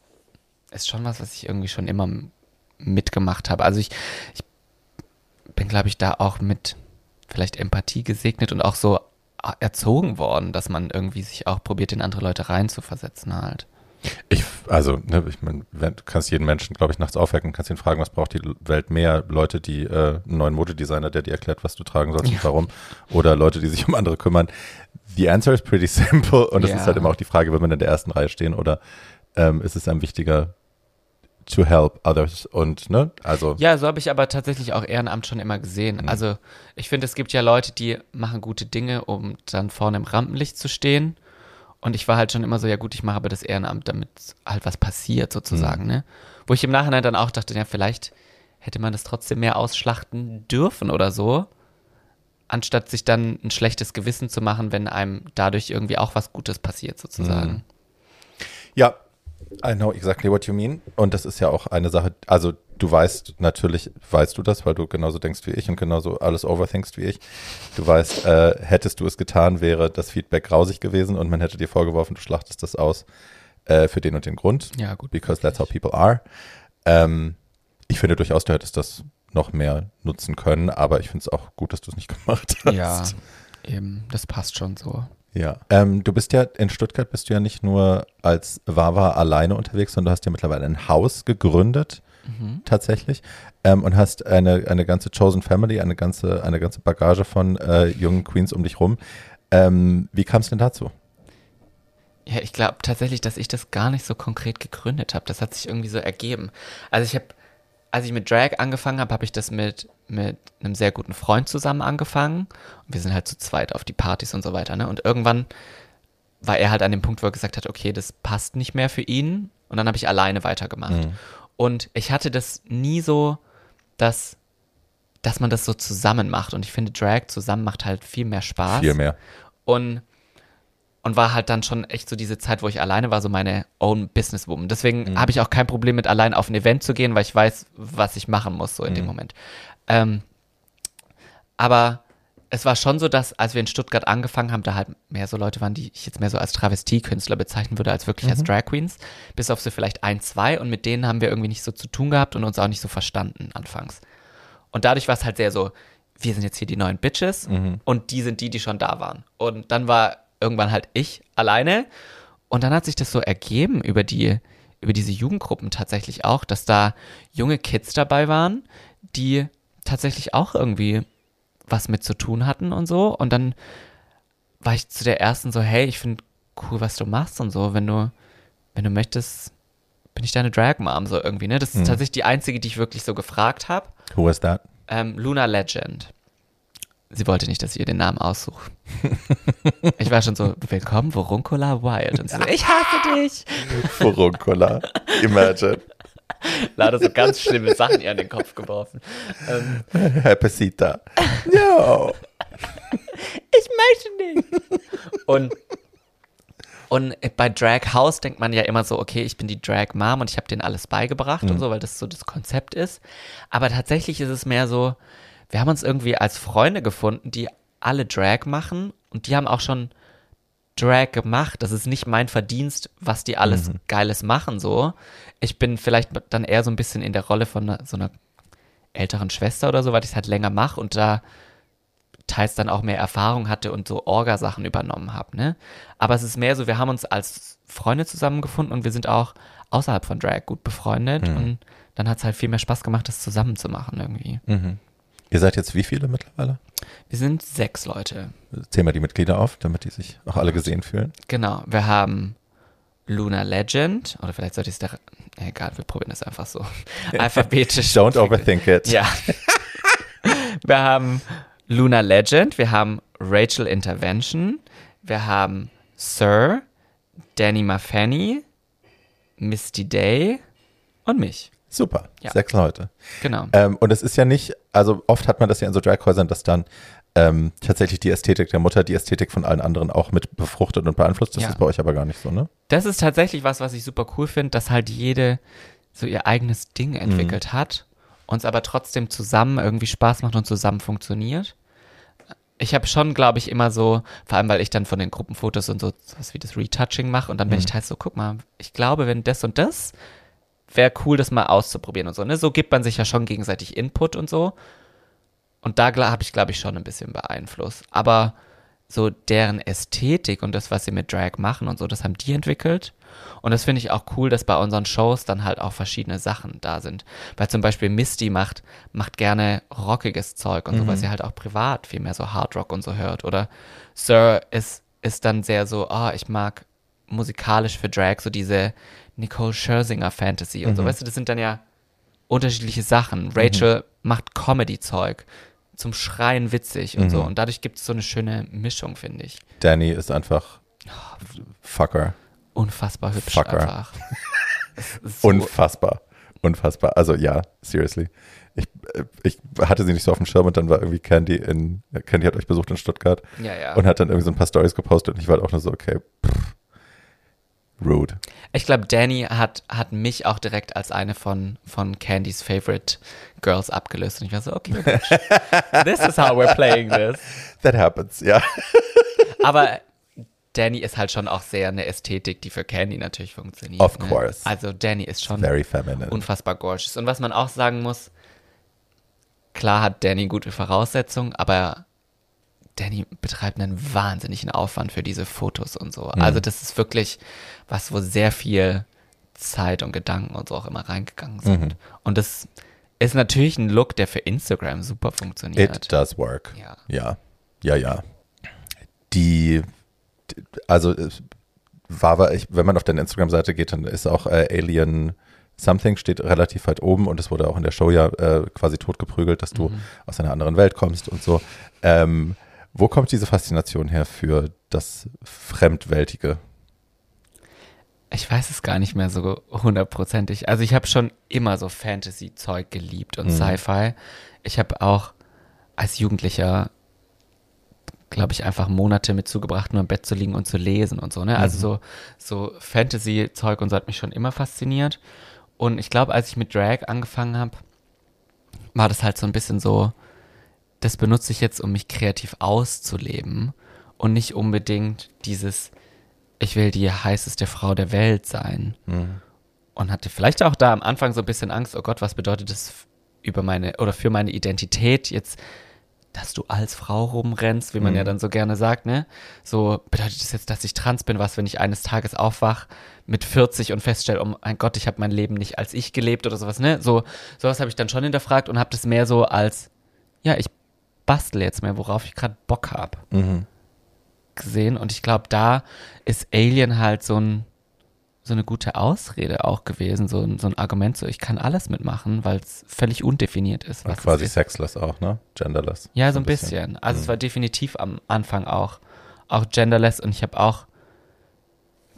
ist schon was, was ich irgendwie schon immer mitgemacht habe. Also ich, ich bin, glaube ich, da auch mit vielleicht Empathie gesegnet und auch so erzogen worden, dass man irgendwie sich auch probiert, in andere Leute reinzuversetzen halt. Ich, also, ne, ich meine, du kannst jeden Menschen, glaube ich, nachts aufwecken, kannst ihn fragen, was braucht die Welt mehr? Leute, die äh, einen neuen Modedesigner, der dir erklärt, was du tragen sollst und warum, oder Leute, die sich um andere kümmern. The answer is pretty simple und es Ja. ist halt immer auch die Frage, will man in der ersten Reihe stehen oder ähm, ist es einem wichtiger to help others und ne, also Ja, so habe ich aber tatsächlich auch Ehrenamt schon immer gesehen. Also ich finde, es gibt ja Leute, die machen gute Dinge, um dann vorne im Rampenlicht zu stehen. Und ich war halt schon immer so, ja gut, ich mache aber das Ehrenamt, damit halt was passiert sozusagen, ne? Wo ich im Nachhinein dann auch dachte, ja, vielleicht hätte man das trotzdem mehr ausschlachten dürfen oder so, anstatt sich dann ein schlechtes Gewissen zu machen, wenn einem dadurch irgendwie auch was Gutes passiert sozusagen. Ja, I know exactly what you mean. Und das ist ja auch eine Sache, also du weißt, natürlich weißt du das, weil du genauso denkst wie ich und genauso alles overthinkst wie ich. Du weißt, äh, hättest du es getan, wäre das Feedback grausig gewesen und man hätte dir vorgeworfen, du schlachtest das aus äh, für den und den Grund. Ja, gut. Because that's how people are. Ähm, ich finde durchaus, du hättest das noch mehr nutzen können, aber ich finde es auch gut, dass du es nicht gemacht hast. Ja, eben. Das passt schon so. Ja. Ähm, du bist ja in Stuttgart bist du ja nicht nur als Wawa alleine unterwegs, sondern du hast ja mittlerweile ein Haus gegründet, Mhm. tatsächlich, ähm, und hast eine, eine ganze Chosen Family, eine ganze, eine ganze Bagage von äh, jungen Queens um dich rum. Ähm, wie kam es denn dazu? Ja, ich glaube tatsächlich, dass ich das gar nicht so konkret gegründet habe. Das hat sich irgendwie so ergeben. Also ich habe, als ich mit Drag angefangen habe, habe ich das mit, mit einem sehr guten Freund zusammen angefangen. Und wir sind halt zu zweit auf die Partys und so weiter. Ne? Und irgendwann war er halt an dem Punkt, wo er gesagt hat, okay, das passt nicht mehr für ihn. Und dann habe ich alleine weitergemacht. Und ich hatte das nie so, dass, dass man das so zusammen macht. Und ich finde, Drag zusammen macht halt viel mehr Spaß. Viel mehr. Und, und war halt dann schon echt so diese Zeit, wo ich alleine war, so meine own Businesswoman. Deswegen habe ich auch kein Problem mit allein auf ein Event zu gehen, weil ich weiß, was ich machen muss, so in dem Moment. Ähm, aber es war schon so, dass als wir in Stuttgart angefangen haben, da halt mehr so Leute waren, die ich jetzt mehr so als Travestiekünstler bezeichnen würde, als wirklich als Drag Queens. Bis auf so vielleicht ein, zwei. Und mit denen haben wir irgendwie nicht so zu tun gehabt und uns auch nicht so verstanden anfangs. Und dadurch war es halt sehr so, wir sind jetzt hier die neuen Bitches und die sind die, die schon da waren. Und dann war irgendwann halt ich alleine. Und dann hat sich das so ergeben über die, über diese Jugendgruppen tatsächlich auch, dass da junge Kids dabei waren, die tatsächlich auch irgendwie was mit zu tun hatten und so. Und dann war ich zu der ersten so, hey, ich finde cool, was du machst und so. Wenn du, wenn du möchtest, bin ich deine Drag Mom so irgendwie, ne? Das ist tatsächlich die einzige, die ich wirklich so gefragt habe. Who was that? Ähm, Luna Legend. Sie wollte nicht, dass ich ihr den Namen aussuche. ich war schon so, willkommen, Voruncula Wild. Und sie so, ich hasse dich. Furuncola. Imagine. Leider so ganz schlimme Sachen ihr an den Kopf geworfen. Ähm, Herpesita. No. ich möchte nicht. Und, und bei Drag House denkt man ja immer so, okay, ich bin die Drag Mom und ich habe denen alles beigebracht und so, weil das so das Konzept ist. Aber tatsächlich ist es mehr so, wir haben uns irgendwie als Freunde gefunden, die alle Drag machen und die haben auch schon Drag gemacht. Das ist nicht mein Verdienst, was die alles Geiles machen, so. Ich bin vielleicht dann eher so ein bisschen in der Rolle von so einer älteren Schwester oder so, weil ich es halt länger mache und da teils dann auch mehr Erfahrung hatte und so Orga-Sachen übernommen habe, ne? Aber es ist mehr so, wir haben uns als Freunde zusammengefunden und wir sind auch außerhalb von Drag gut befreundet und dann hat es halt viel mehr Spaß gemacht, das zusammen zu machen irgendwie. Ihr seid jetzt wie viele mittlerweile? Wir sind sechs Leute. Zähl mal die Mitglieder auf, damit die sich auch alle gesehen fühlen. Genau, wir haben Luna Legend, oder vielleicht sollte ich es da, egal, wir probieren das einfach so, alphabetisch. Don't overthink it. Ja. wir haben Luna Legend, wir haben Rachel Intervention, wir haben Sir, Danny Maffani, Misty Day und mich. Super. Ja. Sechs Leute. Genau. Ähm, und es ist ja nicht, also oft hat man das ja in so Draghäusern, dass dann ähm, tatsächlich die Ästhetik der Mutter die Ästhetik von allen anderen auch mit befruchtet und beeinflusst. Das Ja. ist bei euch aber gar nicht so, ne? Das ist tatsächlich was, was ich super cool finde, dass halt jede so ihr eigenes Ding entwickelt hat, uns aber trotzdem zusammen irgendwie Spaß macht und zusammen funktioniert. Ich habe schon, glaube ich, immer so, vor allem weil ich dann von den Gruppenfotos und so was wie das Retouching mache und dann bin ich teils so, guck mal, ich glaube, wenn das und das wäre cool, das mal auszuprobieren und so. Ne? So gibt man sich ja schon gegenseitig Input und so. Und da habe ich, glaube ich, schon ein bisschen beeinflusst. Aber so deren Ästhetik und das, was sie mit Drag machen und so, das haben die entwickelt. Und das finde ich auch cool, dass bei unseren Shows dann halt auch verschiedene Sachen da sind. Weil zum Beispiel Misty macht, macht gerne rockiges Zeug und so, weil sie halt auch privat viel mehr so Hard Rock und so hört. Oder Sir ist, ist dann sehr so, ah, ich mag musikalisch für Drag so diese Nicole Scherzinger Fantasy und so. Weißt du, das sind dann ja unterschiedliche Sachen. Rachel macht Comedy-Zeug zum Schreien witzig und so. Und dadurch gibt es so eine schöne Mischung, finde ich. Danny ist einfach Fucker. Unfassbar hübsch Fucker. einfach. So, Unfassbar. Unfassbar. Also ja, seriously. Ich, äh, ich hatte sie nicht so auf dem Schirm und dann war irgendwie Candy in, Candy hat euch besucht in Stuttgart ja, ja. und hat dann irgendwie so ein paar Stories gepostet und ich war auch nur so, okay, pff, rude. Ich glaube, Danny hat, hat mich auch direkt als eine von, von Candys Favorite Girls abgelöst. Und ich war so, okay, this is how we're playing this. That happens, ja. Aber Danny ist halt schon auch sehr eine Ästhetik, die für Candy natürlich funktioniert. Of ne? course. Also Danny ist schon Very feminine. unfassbar gorgeous. Und was man auch sagen muss, klar hat Danny gute Voraussetzungen, aber Danny betreibt einen wahnsinnigen Aufwand für diese Fotos und so. Mhm. Also das ist wirklich was, wo sehr viel Zeit und Gedanken und so auch immer reingegangen sind. Mhm. Und das ist natürlich ein Look, der für Instagram super funktioniert. It does work. Ja. Ja, ja, ja. Die, also es war, ich, wenn man auf deine Instagram-Seite geht, dann ist auch äh, Alien Something steht relativ weit oben und es wurde auch in der Show ja äh, quasi totgeprügelt, dass du aus einer anderen Welt kommst und so. Ähm, wo kommt diese Faszination her für das Fremdweltige? Ich weiß es gar nicht mehr so hundertprozentig. Also ich habe schon immer so Fantasy-Zeug geliebt und Mhm. Sci-Fi. Ich habe auch als Jugendlicher, glaube ich, einfach Monate mit zugebracht, nur im Bett zu liegen und zu lesen und so. Ne? Also so, so Fantasy-Zeug und so hat mich schon immer fasziniert. Und ich glaube, als ich mit Drag angefangen habe, war das halt so ein bisschen so, das benutze ich jetzt, um mich kreativ auszuleben und nicht unbedingt dieses, ich will die heißeste Frau der Welt sein. Und hatte vielleicht auch da am Anfang so ein bisschen Angst, oh Gott, was bedeutet das über meine oder für meine Identität jetzt, dass du als Frau rumrennst, wie man ja dann so gerne sagt, ne? So bedeutet das jetzt, dass ich trans bin, was, wenn ich eines Tages aufwach mit 40 und feststelle, oh mein Gott, ich habe mein Leben nicht als ich gelebt oder sowas, ne? So sowas habe ich dann schon hinterfragt und habe das mehr so als ja, ich bastel jetzt mehr, worauf ich gerade Bock habe gesehen. Und ich glaube, da ist Alien halt so, ein, so eine gute Ausrede auch gewesen, so ein, so ein Argument, so ich kann alles mitmachen, weil es völlig undefiniert ist. Und Was quasi es ist. sexless auch, ne? Genderless. Ja, so ein bisschen. Also es war definitiv am Anfang auch, auch genderless und ich habe auch,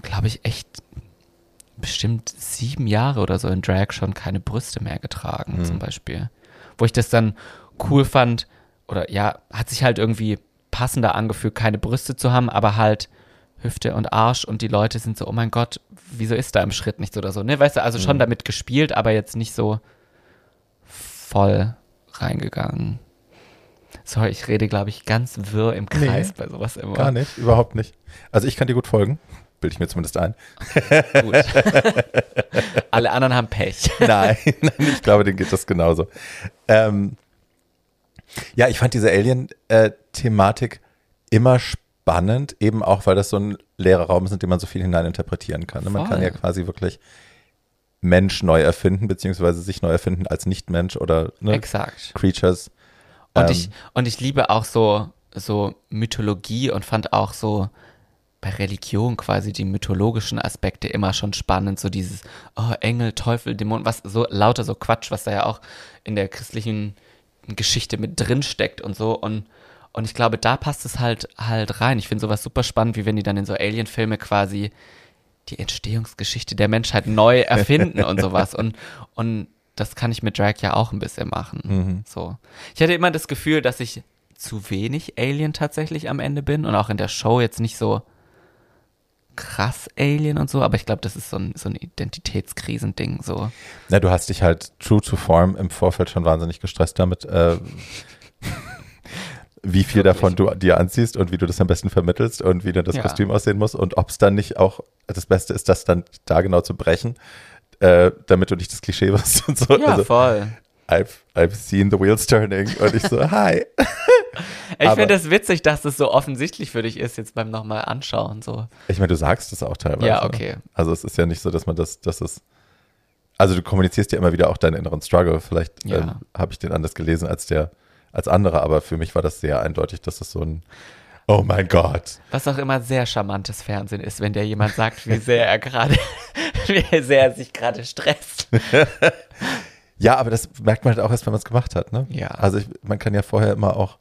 glaube ich, echt bestimmt sieben Jahre oder so in Drag schon keine Brüste mehr getragen, zum Beispiel. Wo ich das dann cool fand, oder ja, hat sich halt irgendwie passender angefühlt, keine Brüste zu haben, aber halt Hüfte und Arsch und die Leute sind so, oh mein Gott, wieso ist da im Schritt nichts oder so, ne? Weißt du, also schon damit gespielt, aber jetzt nicht so voll reingegangen. Sorry, ich rede, glaube ich, ganz wirr im Kreis bei sowas immer. Gar nicht, überhaupt nicht. Also ich kann dir gut folgen, bilde ich mir zumindest ein. Gut. Alle anderen haben Pech. Nein, nein, ich glaube, denen geht das genauso. Ähm, ja, ich fand diese Alien-Thematik immer spannend, eben auch, weil das so ein leerer Raum ist, in dem man so viel hineininterpretieren kann. ne? Man kann ja quasi wirklich Mensch neu erfinden, beziehungsweise sich neu erfinden als Nicht-Mensch oder ne, Exakt. Creatures. Und, Ähm, ich, und ich liebe auch so, so Mythologie und fand auch so bei Religion quasi die mythologischen Aspekte immer schon spannend. So dieses oh, Engel, Teufel, Dämon, was so lauter so Quatsch, was da ja auch in der christlichen Geschichte mit drin steckt und so. Und, und ich glaube, da passt es halt halt rein. Ich finde sowas super spannend, wie wenn die dann in so Alien-Filme quasi die Entstehungsgeschichte der Menschheit neu erfinden und sowas. Und, und das kann ich mit Drag ja auch ein bisschen machen. So. Ich hatte immer das Gefühl, dass ich zu wenig Alien tatsächlich am Ende bin und auch in der Show jetzt nicht so krass Alien und so, aber ich glaube, das ist so ein, so ein Identitätskrisending, so. Na, du hast dich halt true to form im Vorfeld schon wahnsinnig gestresst damit, äh, wie viel Wirklich. davon du dir anziehst und wie du das am besten vermittelst und wie dann das Ja. Kostüm aussehen muss und ob es dann nicht auch das Beste ist, das dann da genau zu brechen, äh, damit du nicht das Klischee wirst und so. Ja, also, voll. I've, I've seen the wheels turning und ich so, hi. Ich finde es witzig, dass das so offensichtlich für dich ist, jetzt beim nochmal anschauen, so. Ich meine, du sagst es auch teilweise. Ja, okay. Also es ist ja nicht so, dass man das, dass es, also du kommunizierst ja immer wieder auch deinen inneren Struggle. Vielleicht Ja. ähm, habe ich den anders gelesen als der, als andere, aber für mich war das sehr eindeutig, dass es so ein, oh mein Gott. Was auch immer sehr charmantes Fernsehen ist, wenn dir jemand sagt, wie sehr er gerade, wie sehr er sich gerade stresst. Ja, aber das merkt man halt auch erst, wenn man es gemacht hat, ne? Ja. Also ich, man kann ja vorher immer auch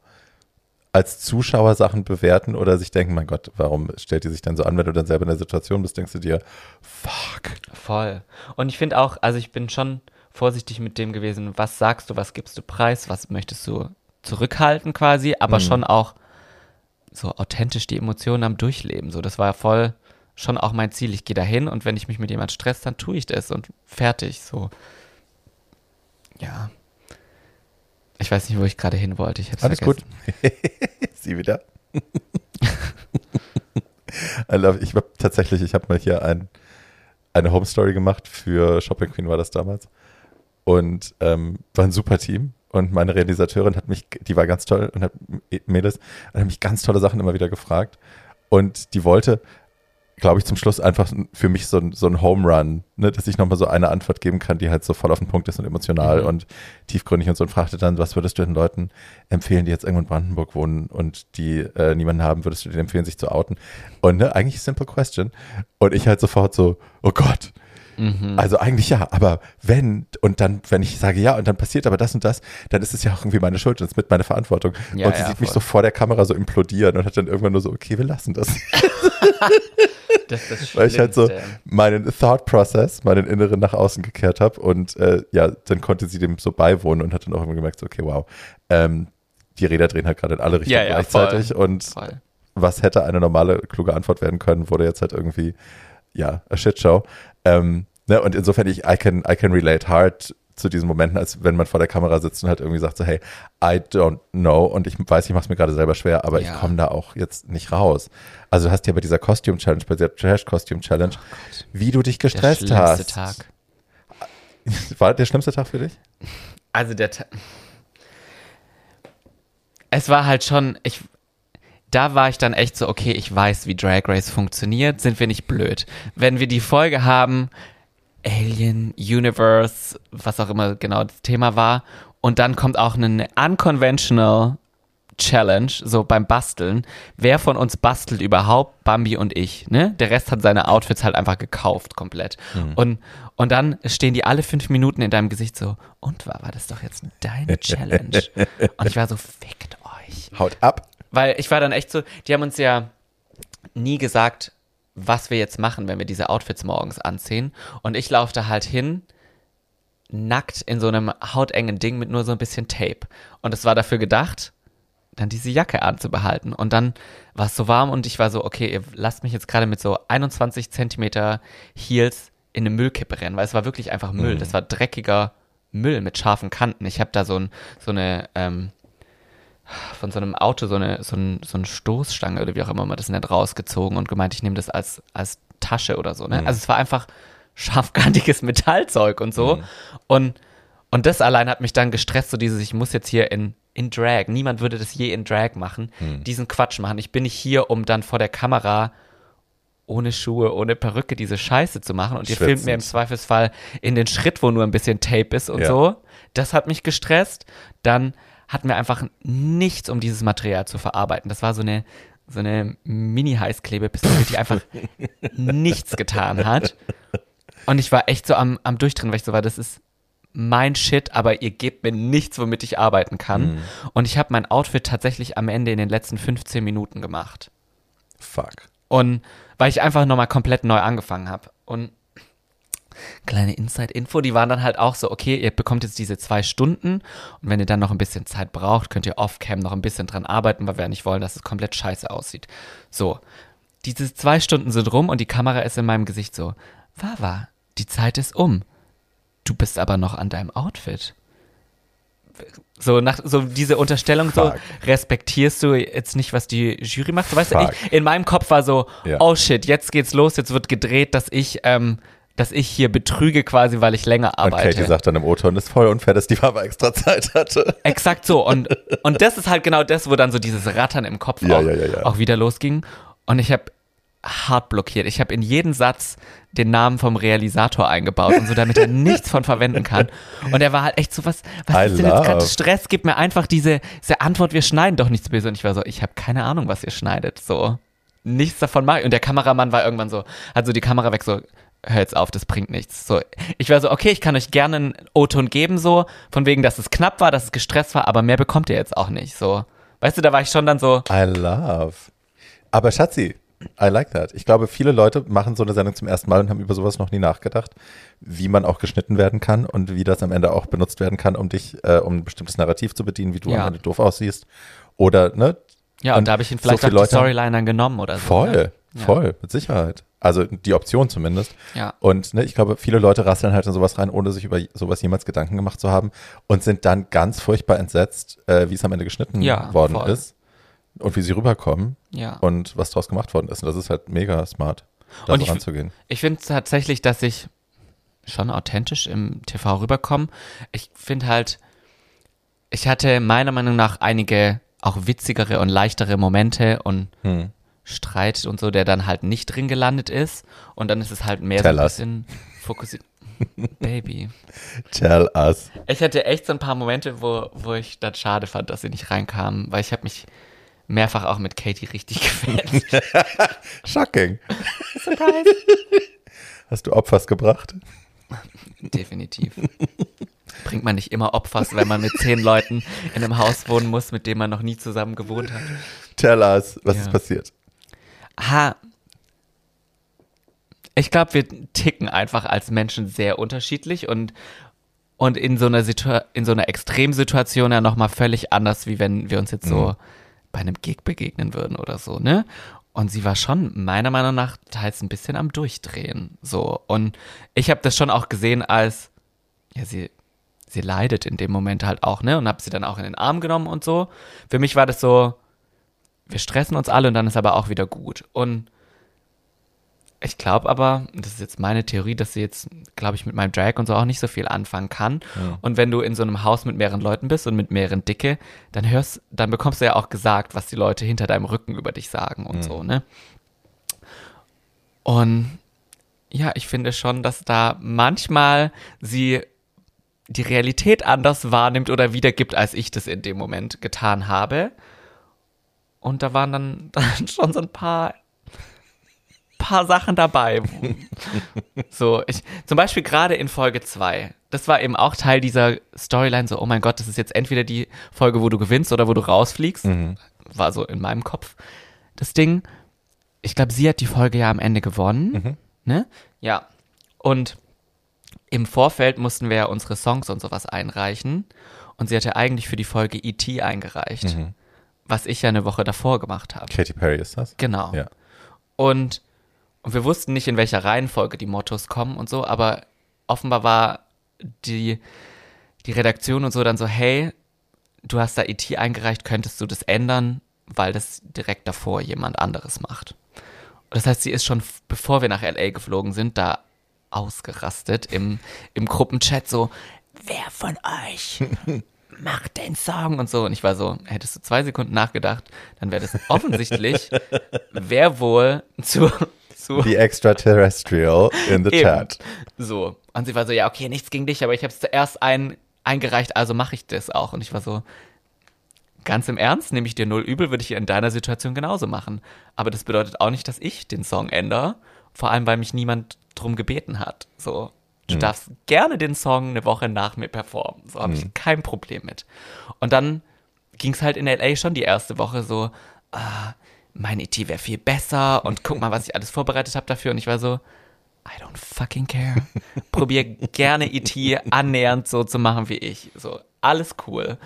als Zuschauer Sachen bewerten oder sich denken, mein Gott, warum stellt die sich dann so an, wenn du dann selber in der Situation bist, denkst du dir, fuck. Voll. Und ich finde auch, also ich bin schon vorsichtig mit dem gewesen, was sagst du, was gibst du preis, was möchtest du zurückhalten quasi, aber Mhm. schon auch so authentisch die Emotionen am Durchleben. So, das war voll schon auch mein Ziel. Ich gehe dahin und wenn ich mich mit jemand stress, dann tue ich das und fertig. So. Ja. Ich weiß nicht, wo ich gerade hin wollte. Ich Alles vergessen. gut. Sie wieder. Ich habe tatsächlich, ich habe mal hier ein, eine Home Story gemacht für Shopping Queen war das damals und ähm, war ein super Team und meine Realisateurin hat mich, die war ganz toll und hat Mädels, und hat mich ganz tolle Sachen immer wieder gefragt und die wollte glaube ich, zum Schluss einfach für mich so ein, so ein Home Run, ne, dass ich nochmal so eine Antwort geben kann, die halt so voll auf den Punkt ist und emotional mhm. und tiefgründig und so und fragte dann, was würdest du den Leuten empfehlen, die jetzt irgendwo in Brandenburg wohnen und die äh, niemanden haben, würdest du denen empfehlen, sich zu outen? Und ne, eigentlich simple question. Und ich halt sofort so, oh Gott, Mhm. Also eigentlich ja, aber wenn, und dann, wenn ich sage ja und dann passiert aber das und das, dann ist es ja auch irgendwie meine Schuld und es ist mit meiner Verantwortung. Ja, und sie ja, sieht voll. mich so vor der Kamera so implodieren und hat dann irgendwann nur so, okay, wir lassen das. das ist das Weil ich halt so meinen Thought Process, meinen Inneren nach außen gekehrt habe und äh, ja, dann konnte sie dem so beiwohnen und hat dann auch immer gemerkt, so, okay, wow, ähm, die Räder drehen halt gerade in alle Richtungen ja, gleichzeitig voll. und voll. was hätte eine normale, kluge Antwort werden können, wurde jetzt halt irgendwie, ja, a Shitshow. Ähm, Ne, und insofern, ich, I can, I can relate hard zu diesen Momenten, als wenn man vor der Kamera sitzt und halt irgendwie sagt so, hey, I don't know und ich weiß, ich mache es mir gerade selber schwer, aber ja. ich komme da auch jetzt nicht raus. Also du hast ja bei dieser Costume Challenge, bei der Trash Costume Challenge, oh wie du dich gestresst der hast. Tag. War der schlimmste Tag für dich? Also der Tag. Es war halt schon, ich, da war ich dann echt so, okay, ich weiß, wie Drag Race funktioniert, sind wir nicht blöd. Wenn wir die Folge haben, Alien, Universe, was auch immer genau das Thema war. Und dann kommt auch eine unconventional Challenge, so beim Basteln. Wer von uns bastelt überhaupt? Bambi und ich. Ne? Der Rest hat seine Outfits halt einfach gekauft komplett. Mhm. Und, und dann stehen die alle fünf Minuten in deinem Gesicht so, und war, war das doch jetzt deine Challenge? und ich war so, fickt euch. Haut ab. Weil ich war dann echt so, die haben uns ja nie gesagt, was wir jetzt machen, wenn wir diese Outfits morgens anziehen. Und ich laufe da halt hin, nackt in so einem hautengen Ding mit nur so ein bisschen Tape. Und es war dafür gedacht, dann diese Jacke anzubehalten. Und dann war es so warm und ich war so, okay, ihr lasst mich jetzt gerade mit so 21 Zentimeter Heels in eine Müllkippe rennen, weil es war wirklich einfach Müll. Mhm. Das war dreckiger Müll mit scharfen Kanten. Ich habe da so, ein, so eine ähm, von so einem Auto so eine, so, ein, so eine Stoßstange oder wie auch immer man das nennt, rausgezogen und gemeint, ich nehme das als, als Tasche oder so. Ne? Mhm. Also es war einfach scharfkantiges Metallzeug und so. Mhm. Und, und das allein hat mich dann gestresst, so dieses, ich muss jetzt hier in, in Drag, niemand würde das je in Drag machen, mhm. diesen Quatsch machen. Ich bin nicht hier, um dann vor der Kamera ohne Schuhe, ohne Perücke diese Scheiße zu machen und ihr filmt mir im Zweifelsfall in den Schritt, wo nur ein bisschen Tape ist und ja. so. Das hat mich gestresst. Dann hatten wir einfach nichts, um dieses Material zu verarbeiten. Das war so eine, so eine Mini-Heißklebepistole, die einfach nichts getan hat. Und ich war echt so am, am Durchdrehen, weil ich so war, das ist mein Shit, aber ihr gebt mir nichts, womit ich arbeiten kann. Mhm. Und ich habe mein Outfit tatsächlich am Ende in den letzten 15 Minuten gemacht. Fuck. Und weil ich einfach nochmal komplett neu angefangen habe. Und kleine Inside-Info, die waren dann halt auch so, okay, ihr bekommt jetzt diese zwei Stunden und wenn ihr dann noch ein bisschen Zeit braucht, könnt ihr off-cam noch ein bisschen dran arbeiten, weil wir ja nicht wollen, dass es komplett scheiße aussieht. So, diese zwei Stunden sind rum und die Kamera ist in meinem Gesicht so, Wawa, die Zeit ist um. Du bist aber noch an deinem Outfit. So, nach, so diese Unterstellung, Fuck. so respektierst du jetzt nicht, was die Jury macht. So, weißt Fuck. du, ich, in meinem Kopf war so, ja. oh shit, jetzt geht's los, jetzt wird gedreht, dass ich ähm, dass ich hier betrüge quasi, weil ich länger arbeite. Und Katie sagt dann im O-Ton, das ist voll unfair, dass die Mama extra Zeit hatte. Exakt so. Und, und das ist halt genau das, wo dann so dieses Rattern im Kopf ja, auch, ja, ja, auch wieder losging. Und ich habe hart blockiert. Ich habe in jeden Satz den Namen vom Realisator eingebaut und so, damit er nichts von verwenden kann. Und er war halt echt so, was, was ist denn jetzt gerade Stress? Gib mir einfach diese, diese Antwort, wir schneiden doch nichts böse. Und ich war so, ich habe keine Ahnung, was ihr schneidet. So, nichts davon mache ich. Und der Kameramann war irgendwann so, hat so die Kamera weg, so, hör jetzt auf, das bringt nichts. So, ich war so, okay, ich kann euch gerne einen O-Ton geben, so, von wegen, dass es knapp war, dass es gestresst war, aber mehr bekommt ihr jetzt auch nicht, so. Weißt du, da war ich schon dann so. I love. Aber Schatzi, I like that. Ich glaube, viele Leute machen so eine Sendung zum ersten Mal und haben über sowas noch nie nachgedacht, wie man auch geschnitten werden kann und wie das am Ende auch benutzt werden kann, um dich, äh, um ein bestimmtes Narrativ zu bedienen, wie du ja. am Ende doof aussiehst. Oder, ne? Ja, und, und da habe ich ihn vielleicht so auch Leute, die Storyline dann genommen oder so. Voll. Ne? Ja. Voll, mit Sicherheit. Also die Option zumindest. Ja. Und ne, ich glaube, viele Leute rasseln halt in sowas rein, ohne sich über sowas jemals Gedanken gemacht zu haben und sind dann ganz furchtbar entsetzt, äh, wie es am Ende geschnitten Ja, worden voll. ist und wie sie rüberkommen Ja. und was daraus gemacht worden ist. Und das ist halt mega smart, da Und so ich- ranzugehen. Ich finde tatsächlich, dass ich schon authentisch im TV rüberkomme. Ich finde halt, ich hatte meiner Meinung nach einige auch witzigere und leichtere Momente und Hm. Streit und so, der dann halt nicht drin gelandet ist. Und dann ist es halt mehr Tell so ein us. bisschen fokussiert. Baby. Tell us. Ich hatte echt so ein paar Momente, wo, wo ich das schade fand, dass sie nicht reinkamen, weil ich habe mich mehrfach auch mit Katie richtig gefällt. Shocking. Surprise. Hast du Opfers gebracht? Definitiv. Bringt man nicht immer Opfers, wenn man mit zehn Leuten in einem Haus wohnen muss, mit dem man noch nie zusammen gewohnt hat. Tell us, was Ja. ist passiert? Ha. Ich glaube, wir ticken einfach als Menschen sehr unterschiedlich und, und in so einer in so einer Extremsituation ja nochmal völlig anders, wie wenn wir uns jetzt so Mhm. bei einem Gig begegnen würden oder so, ne? Und sie war schon meiner Meinung nach teils ein bisschen am Durchdrehen. So. Und ich habe das schon auch gesehen als, ja, sie, sie leidet in dem Moment halt auch, ne? Und habe sie dann auch in den Arm genommen und so. Für mich war das so, wir stressen uns alle und dann ist aber auch wieder gut. Und ich glaube aber, das ist jetzt meine Theorie, dass sie jetzt, glaube ich, mit meinem Drag und so auch nicht so viel anfangen kann. Und wenn du in so einem Haus mit mehreren Leuten bist und mit mehreren Dicke, dann hörst, dann bekommst du ja auch gesagt, was die Leute hinter deinem Rücken über dich sagen und so, ne? Und ja, ich finde schon, dass da manchmal sie die Realität anders wahrnimmt oder wiedergibt, als ich das in dem Moment getan habe. Und da waren dann, dann schon so ein paar, paar Sachen dabei. so, ich, zum Beispiel gerade in Folge 2. Das war eben auch Teil dieser Storyline, so, oh mein Gott, das ist jetzt entweder die Folge, wo du gewinnst oder wo du rausfliegst. War so in meinem Kopf das Ding. Ich glaube, sie hat die Folge ja am Ende gewonnen. Ne? Ja. Und im Vorfeld mussten wir ja unsere Songs und sowas einreichen. Und sie hatte eigentlich für die Folge E.T. eingereicht. Was ich ja eine Woche davor gemacht habe. Katy Perry ist das? Genau. Ja. Und, und wir wussten nicht, in welcher Reihenfolge die Mottos kommen und so, aber offenbar war die, die Redaktion und so dann so, hey, du hast da ET eingereicht, könntest du das ändern, weil das direkt davor jemand anderes macht. Und das heißt, sie ist schon, bevor wir nach LA geflogen sind, da ausgerastet im, im Gruppenchat so, wer von euch macht den Song und so. Und ich war so, hättest du zwei Sekunden nachgedacht, dann wäre das offensichtlich, wer wohl zu, zu The extraterrestrial in the Eben. chat. so. Und sie war so, ja, okay, nichts gegen dich, aber ich habe es zuerst ein, eingereicht, also mache ich das auch. Und ich war so, ganz im Ernst, nehme ich dir null übel, würde ich in deiner Situation genauso machen. Aber das bedeutet auch nicht, dass ich den Song ändere, vor allem, weil mich niemand drum gebeten hat. So, du darfst gerne den Song eine Woche nach mir performen. So habe ich kein Problem mit. Und dann ging es halt in LA schon die erste Woche so, ah, mein ET wäre viel besser und guck mal, was ich alles vorbereitet habe dafür. Und ich war so, I don't fucking care. Probier gerne ET annähernd so zu machen wie ich. So, alles cool.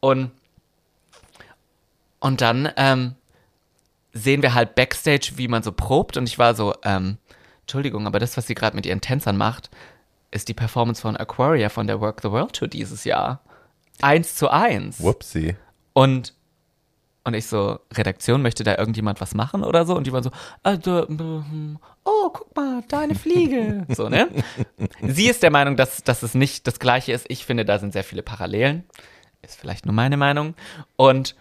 Und, und dann ähm, sehen wir halt Backstage, wie man so probt. Und ich war so, ähm, Entschuldigung, aber das, was sie gerade mit ihren Tänzern macht, ist die Performance von Aquaria von der Work the World Tour dieses Jahr. Eins zu eins. Whoopsie. Und, und ich so, Redaktion, möchte da irgendjemand was machen oder so? Und die waren so, also, mhm, oh, guck mal, da eine Fliege. so, ne? Sie ist der Meinung, dass, dass es nicht das Gleiche ist. Ich finde, da sind sehr viele Parallelen. Ist vielleicht nur meine Meinung. Und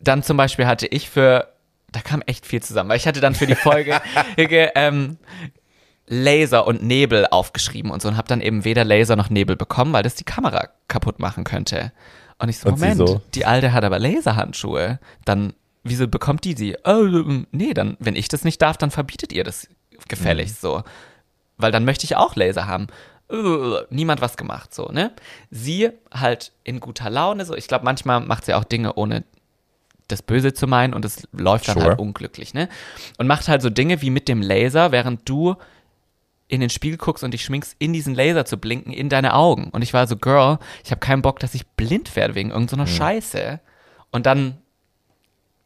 dann zum Beispiel hatte ich für, da kam echt viel zusammen, weil ich hatte dann für die Folge ähm, Laser und Nebel aufgeschrieben und so und habe dann eben weder Laser noch Nebel bekommen, weil das die Kamera kaputt machen könnte. Und ich so, Und Moment, so? die Alte hat aber Laserhandschuhe. Dann, wieso bekommt die sie? Oh, nee, dann, wenn ich das nicht darf, dann verbietet ihr das gefälligst so. Weil dann möchte ich auch Laser haben. Niemand was gemacht, so, ne? Sie halt in guter Laune, so. Ich glaube, manchmal macht sie auch Dinge, ohne das Böse zu meinen und es läuft dann Sure. halt unglücklich, ne? Und macht halt so Dinge wie mit dem Laser, während du in den Spiegel guckst und dich schminkst, in diesen Laser zu blinken, in deine Augen. Und ich war so, Girl, ich habe keinen Bock, dass ich blind werde wegen irgendeiner Scheiße. Und dann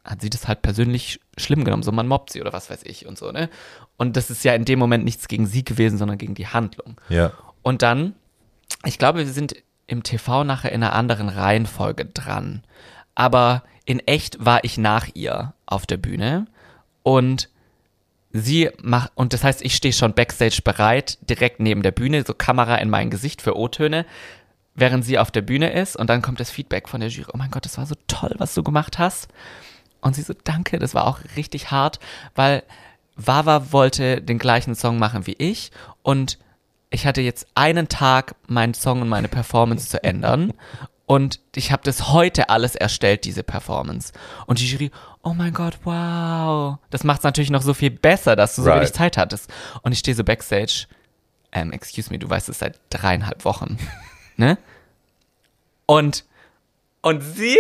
hat sie das halt persönlich schlimm genommen, so man mobbt sie oder was weiß ich und so, ne? Und das ist ja in dem Moment nichts gegen sie gewesen, sondern gegen die Handlung. Ja. Und dann, ich glaube, wir sind im TV nachher in einer anderen Reihenfolge dran. Aber in echt war ich nach ihr auf der Bühne und sie macht, und das heißt, ich stehe schon backstage bereit, direkt neben der Bühne, so Kamera in mein Gesicht für O-Töne, während sie auf der Bühne ist und dann kommt das Feedback von der Jury, oh mein Gott, das war so toll, was du gemacht hast. Und sie so, danke, das war auch richtig hart, weil Wawa wollte den gleichen Song machen wie ich und ich hatte jetzt einen Tag, meinen Song und meine Performance zu ändern. Und ich habe das heute alles erstellt, diese Performance. Und die Jury, oh mein Gott, wow. Das macht es natürlich noch so viel besser, dass du so Right. wenig Zeit hattest. Und ich stehe so backstage, ähm, excuse me, du weißt es seit dreieinhalb Wochen. ne? Und, und sie,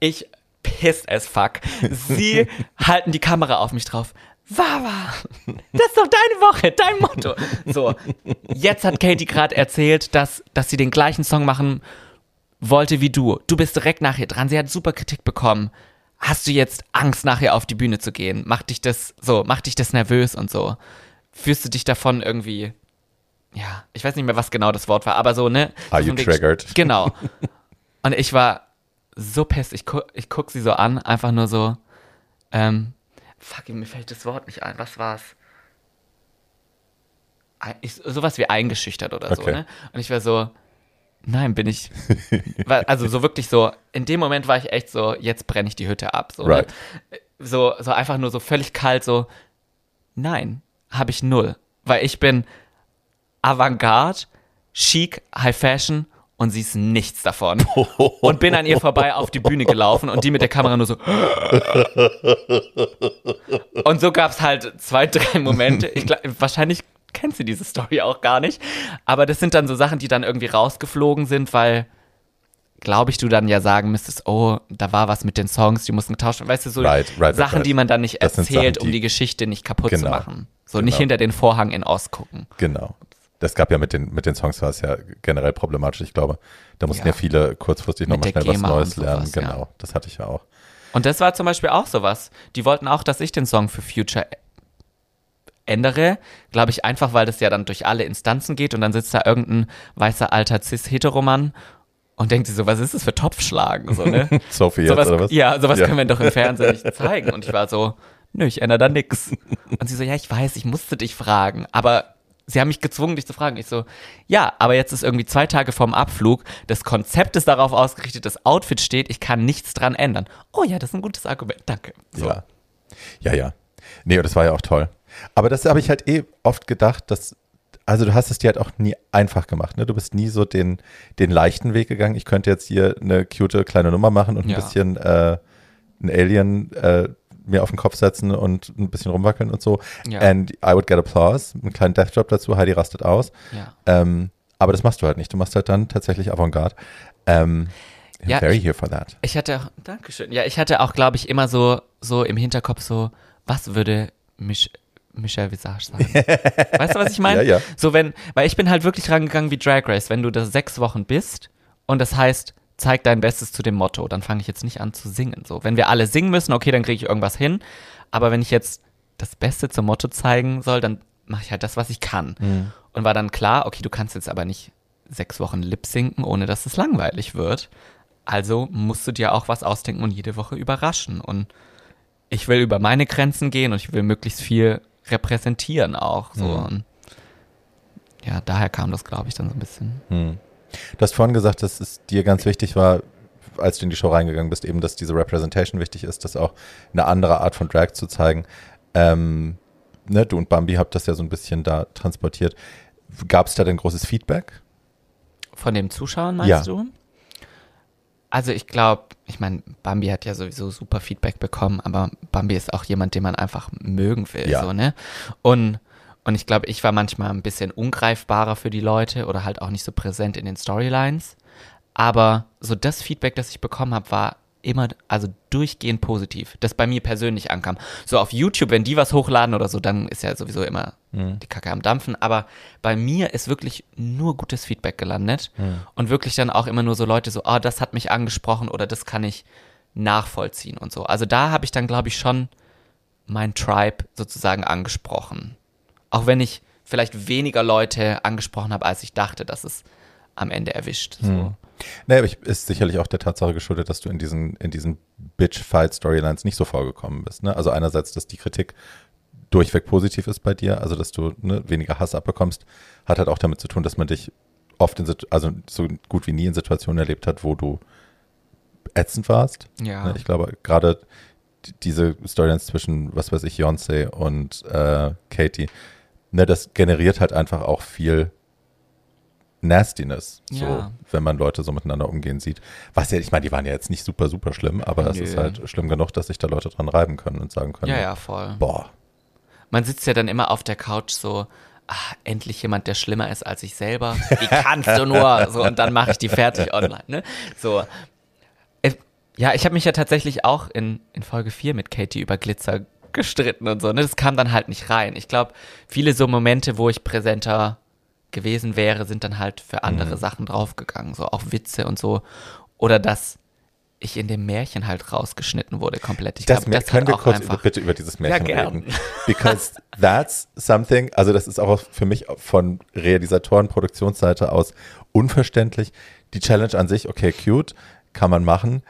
ich pissed as fuck. Sie halten die Kamera auf mich drauf. Wawa, das ist doch deine Woche, dein Motto. So, jetzt hat Katie gerade erzählt, dass, dass sie den gleichen Song machen wollte wie du. Du bist direkt nach ihr dran. Sie hat super Kritik bekommen. Hast du jetzt Angst, nachher auf die Bühne zu gehen? Macht dich das so, macht dich das nervös und so? Fühlst du dich davon irgendwie, ja, ich weiß nicht mehr, was genau das Wort war, aber so, ne? Are so you triggered? Genau. Und ich war so pissed. Ich, gu ich guck sie so an, einfach nur so, ähm, fuck, mir fällt das Wort nicht ein. Was war's? Ich, sowas wie eingeschüchtert oder so, Okay. ne? Und ich war so, nein, bin ich. Also so wirklich so, in dem Moment war ich echt so, jetzt brenne ich die Hütte ab. So, Right. ne? so, so einfach nur so völlig kalt, so, nein, habe ich null. Weil ich bin Avantgarde, chic, High Fashion und sie ist nichts davon. Und bin an ihr vorbei auf die Bühne gelaufen und die mit der Kamera nur so. Und so gab es halt zwei, drei Momente. Ich glaub, wahrscheinlich kennt sie diese Story auch gar nicht. Aber das sind dann so Sachen, die dann irgendwie rausgeflogen sind, weil, glaube ich, du dann ja sagen müsstest, oh, da war was mit den Songs, die mussten getauscht werden. Weißt du, so Right, right, Sachen, right. die man dann nicht Das erzählt, Sachen, um die- die Geschichte nicht kaputt zu Genau. machen. So Genau. nicht hinter den Vorhang in Ost gucken. Genau. Das gab ja mit den, mit den Songs war es ja generell problematisch, ich glaube. Da mussten ja, Ja. viele kurzfristig nochmal schnell was GEMA Neues und lernen. sowas, ja. genau, das hatte ich ja auch. Und das war zum Beispiel auch sowas. Die wollten auch, dass ich den Song für Future ändere, glaube ich, einfach, weil das ja dann durch alle Instanzen geht und dann sitzt da irgendein weißer alter Cis-Heteromann und denkt sich so, was ist das für Topfschlagen? So, ne? Sophie jetzt, sowas, oder was? Ja, sowas Ja. können wir doch im Fernsehen nicht zeigen. Und ich war so, nö, ich ändere da nix. Und sie so, ja, ich weiß, ich musste dich fragen, aber sie haben mich gezwungen, dich zu fragen. Ich so, ja, aber jetzt ist irgendwie zwei Tage vorm Abflug, das Konzept ist darauf ausgerichtet, das Outfit steht, ich kann nichts dran ändern. Oh ja, das ist ein gutes Argument, danke. So. Ja. Ja, ja. Nee, und das war ja auch toll. Aber das habe ich halt eh oft gedacht, dass, also du hast es dir halt auch nie einfach gemacht, ne? Du bist nie so den, den leichten Weg gegangen. Ich könnte jetzt hier eine cute kleine Nummer machen und ein Ja. bisschen äh, ein Alien äh, mir auf den Kopf setzen und ein bisschen rumwackeln und so. Ja. And I would get applause. Einen kleinen Death Drop dazu, Heidi rastet aus. Ja. Ähm, aber das machst du halt nicht. Du machst halt dann tatsächlich Avantgarde. Ähm, I'm Ja, very ich- here for that. Ich hatte auch, Dankeschön. Ja, ich hatte auch, glaube ich, immer so, so im Hinterkopf so, was würde Mich Michelle Visage sagen? weißt du, was ich meine? Ja, ja. So, wenn, weil ich bin halt wirklich rangegangen wie Drag Race, wenn du da sechs Wochen bist und das heißt, zeig dein Bestes zu dem Motto, dann fange ich jetzt nicht an zu singen. So, wenn wir alle singen müssen, okay, dann kriege ich irgendwas hin. Aber wenn ich jetzt das Beste zum Motto zeigen soll, dann mache ich halt das, was ich kann. Mhm. Und war dann klar, okay, du kannst jetzt aber nicht sechs Wochen lip sinken, ohne dass es langweilig wird. Also musst du dir auch was ausdenken und jede Woche überraschen. Und ich will über meine Grenzen gehen und ich will möglichst viel repräsentieren auch. So. Mhm. Und ja, daher kam das, glaube ich, dann so ein bisschen. Hm. Du hast vorhin gesagt, dass es dir ganz wichtig war, als du in die Show reingegangen bist, eben, dass diese Representation wichtig ist, dass auch eine andere Art von Drag zu zeigen. Ähm, ne, du und Bambi habt das ja so ein bisschen da transportiert. Gab es da denn großes Feedback? Von dem Zuschauen, meinst Ja. du? Also ich glaube, ich meine, Bambi hat ja sowieso super Feedback bekommen, aber Bambi ist auch jemand, den man einfach mögen will, Ja. so, ne? Und, und ich glaube, ich war manchmal ein bisschen ungreifbarer für die Leute oder halt auch nicht so präsent in den Storylines. Aber so das Feedback, das ich bekommen habe, war immer, also durchgehend positiv, das bei mir persönlich ankam. So auf YouTube, wenn die was hochladen oder so, dann ist ja sowieso immer die Kacke am Dampfen. Aber bei mir ist wirklich nur gutes Feedback gelandet und wirklich dann auch immer nur so Leute so, ah, das hat mich angesprochen oder das kann ich nachvollziehen und so. Also da habe ich dann, glaube ich, schon mein Tribe sozusagen angesprochen. Auch wenn ich vielleicht weniger Leute angesprochen habe, als ich dachte, dass es am Ende erwischt. So. Hm. Naja, aber ich, ist sicherlich auch der Tatsache geschuldet, dass du in diesen, in diesen Bitch-Fight-Storylines nicht so vorgekommen bist. Ne? Also einerseits, dass die Kritik durchweg positiv ist bei dir, also dass du ne, weniger Hass abbekommst, hat halt auch damit zu tun, dass man dich oft in, also so gut wie nie in Situationen erlebt hat, wo du ätzend warst. Ja. Ne? Ich glaube, gerade diese Storylines zwischen, was weiß ich, Beyoncé und äh, Katie, ne, das generiert halt einfach auch viel Nastiness, so, Ja. wenn man Leute so miteinander umgehen sieht. Was ja, ich meine, die waren ja jetzt nicht super, super schlimm, aber es Nö. ist halt schlimm genug, dass sich da Leute dran reiben können und sagen können, Ja, ja, voll. boah, Man sitzt ja dann immer auf der Couch so, ah, endlich jemand, der schlimmer ist als ich selber. Wie kannst du nur? So, und dann mache ich die fertig online. Ne? So. Äh, Ja, ich habe mich ja tatsächlich auch in, in Folge 4 mit Katie über Glitzer gestritten und so. Ne? Das kam dann halt nicht rein. Ich glaube, viele so Momente, wo ich präsenter gewesen wäre, sind dann halt für andere Mhm. Sachen draufgegangen. So auch Witze und so. Oder dass ich in dem Märchen halt rausgeschnitten wurde komplett. Ich das, glaube, das können wir kurz einfach bitte über dieses Märchen gern. reden. Because that's something, also das ist auch für mich von Realisatoren, Produktionsseite aus unverständlich. Die Challenge an sich, okay, cute, kann man machen,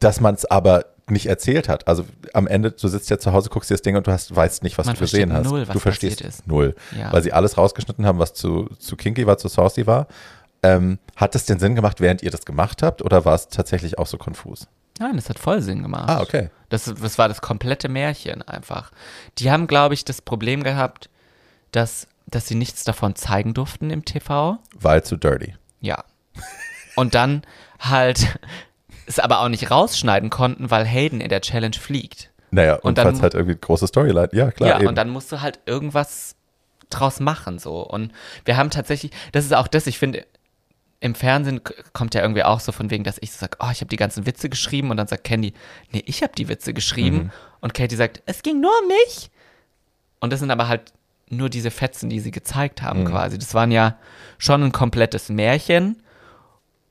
dass man es aber nicht erzählt hat. Also am Ende, du sitzt ja zu Hause, guckst dir das Ding und du hast, weißt nicht, was Man du gesehen hast. null, was du verstehst ist. null. Ja. Weil sie alles rausgeschnitten haben, was zu, zu kinky war, zu saucy war. Ähm, hat es den Sinn gemacht, während ihr das gemacht habt, oder war es tatsächlich auch so konfus? Nein, das hat voll Sinn gemacht. Ah, okay. Das, das war das komplette Märchen einfach. Die haben, glaube ich, das Problem gehabt, dass, dass sie nichts davon zeigen durften im TV. Weil zu dirty. Ja. Und dann halt es aber auch nicht rausschneiden konnten, weil Hayden in der Challenge fliegt. Naja, und, Und dann- falls halt irgendwie große Storyline. Ja, klar. ja, eben. und dann musst du halt irgendwas draus machen so. Und wir haben tatsächlich, das ist auch das, ich finde, im Fernsehen kommt ja irgendwie auch so von wegen, dass ich so sage, oh, ich habe die ganzen Witze geschrieben und dann sagt Candy, nee, ich habe die Witze geschrieben. Mhm. Und Katie sagt, es ging nur um mich. Und das sind aber halt nur diese Fetzen, die sie gezeigt haben Mhm. quasi. Das waren ja schon ein komplettes Märchen.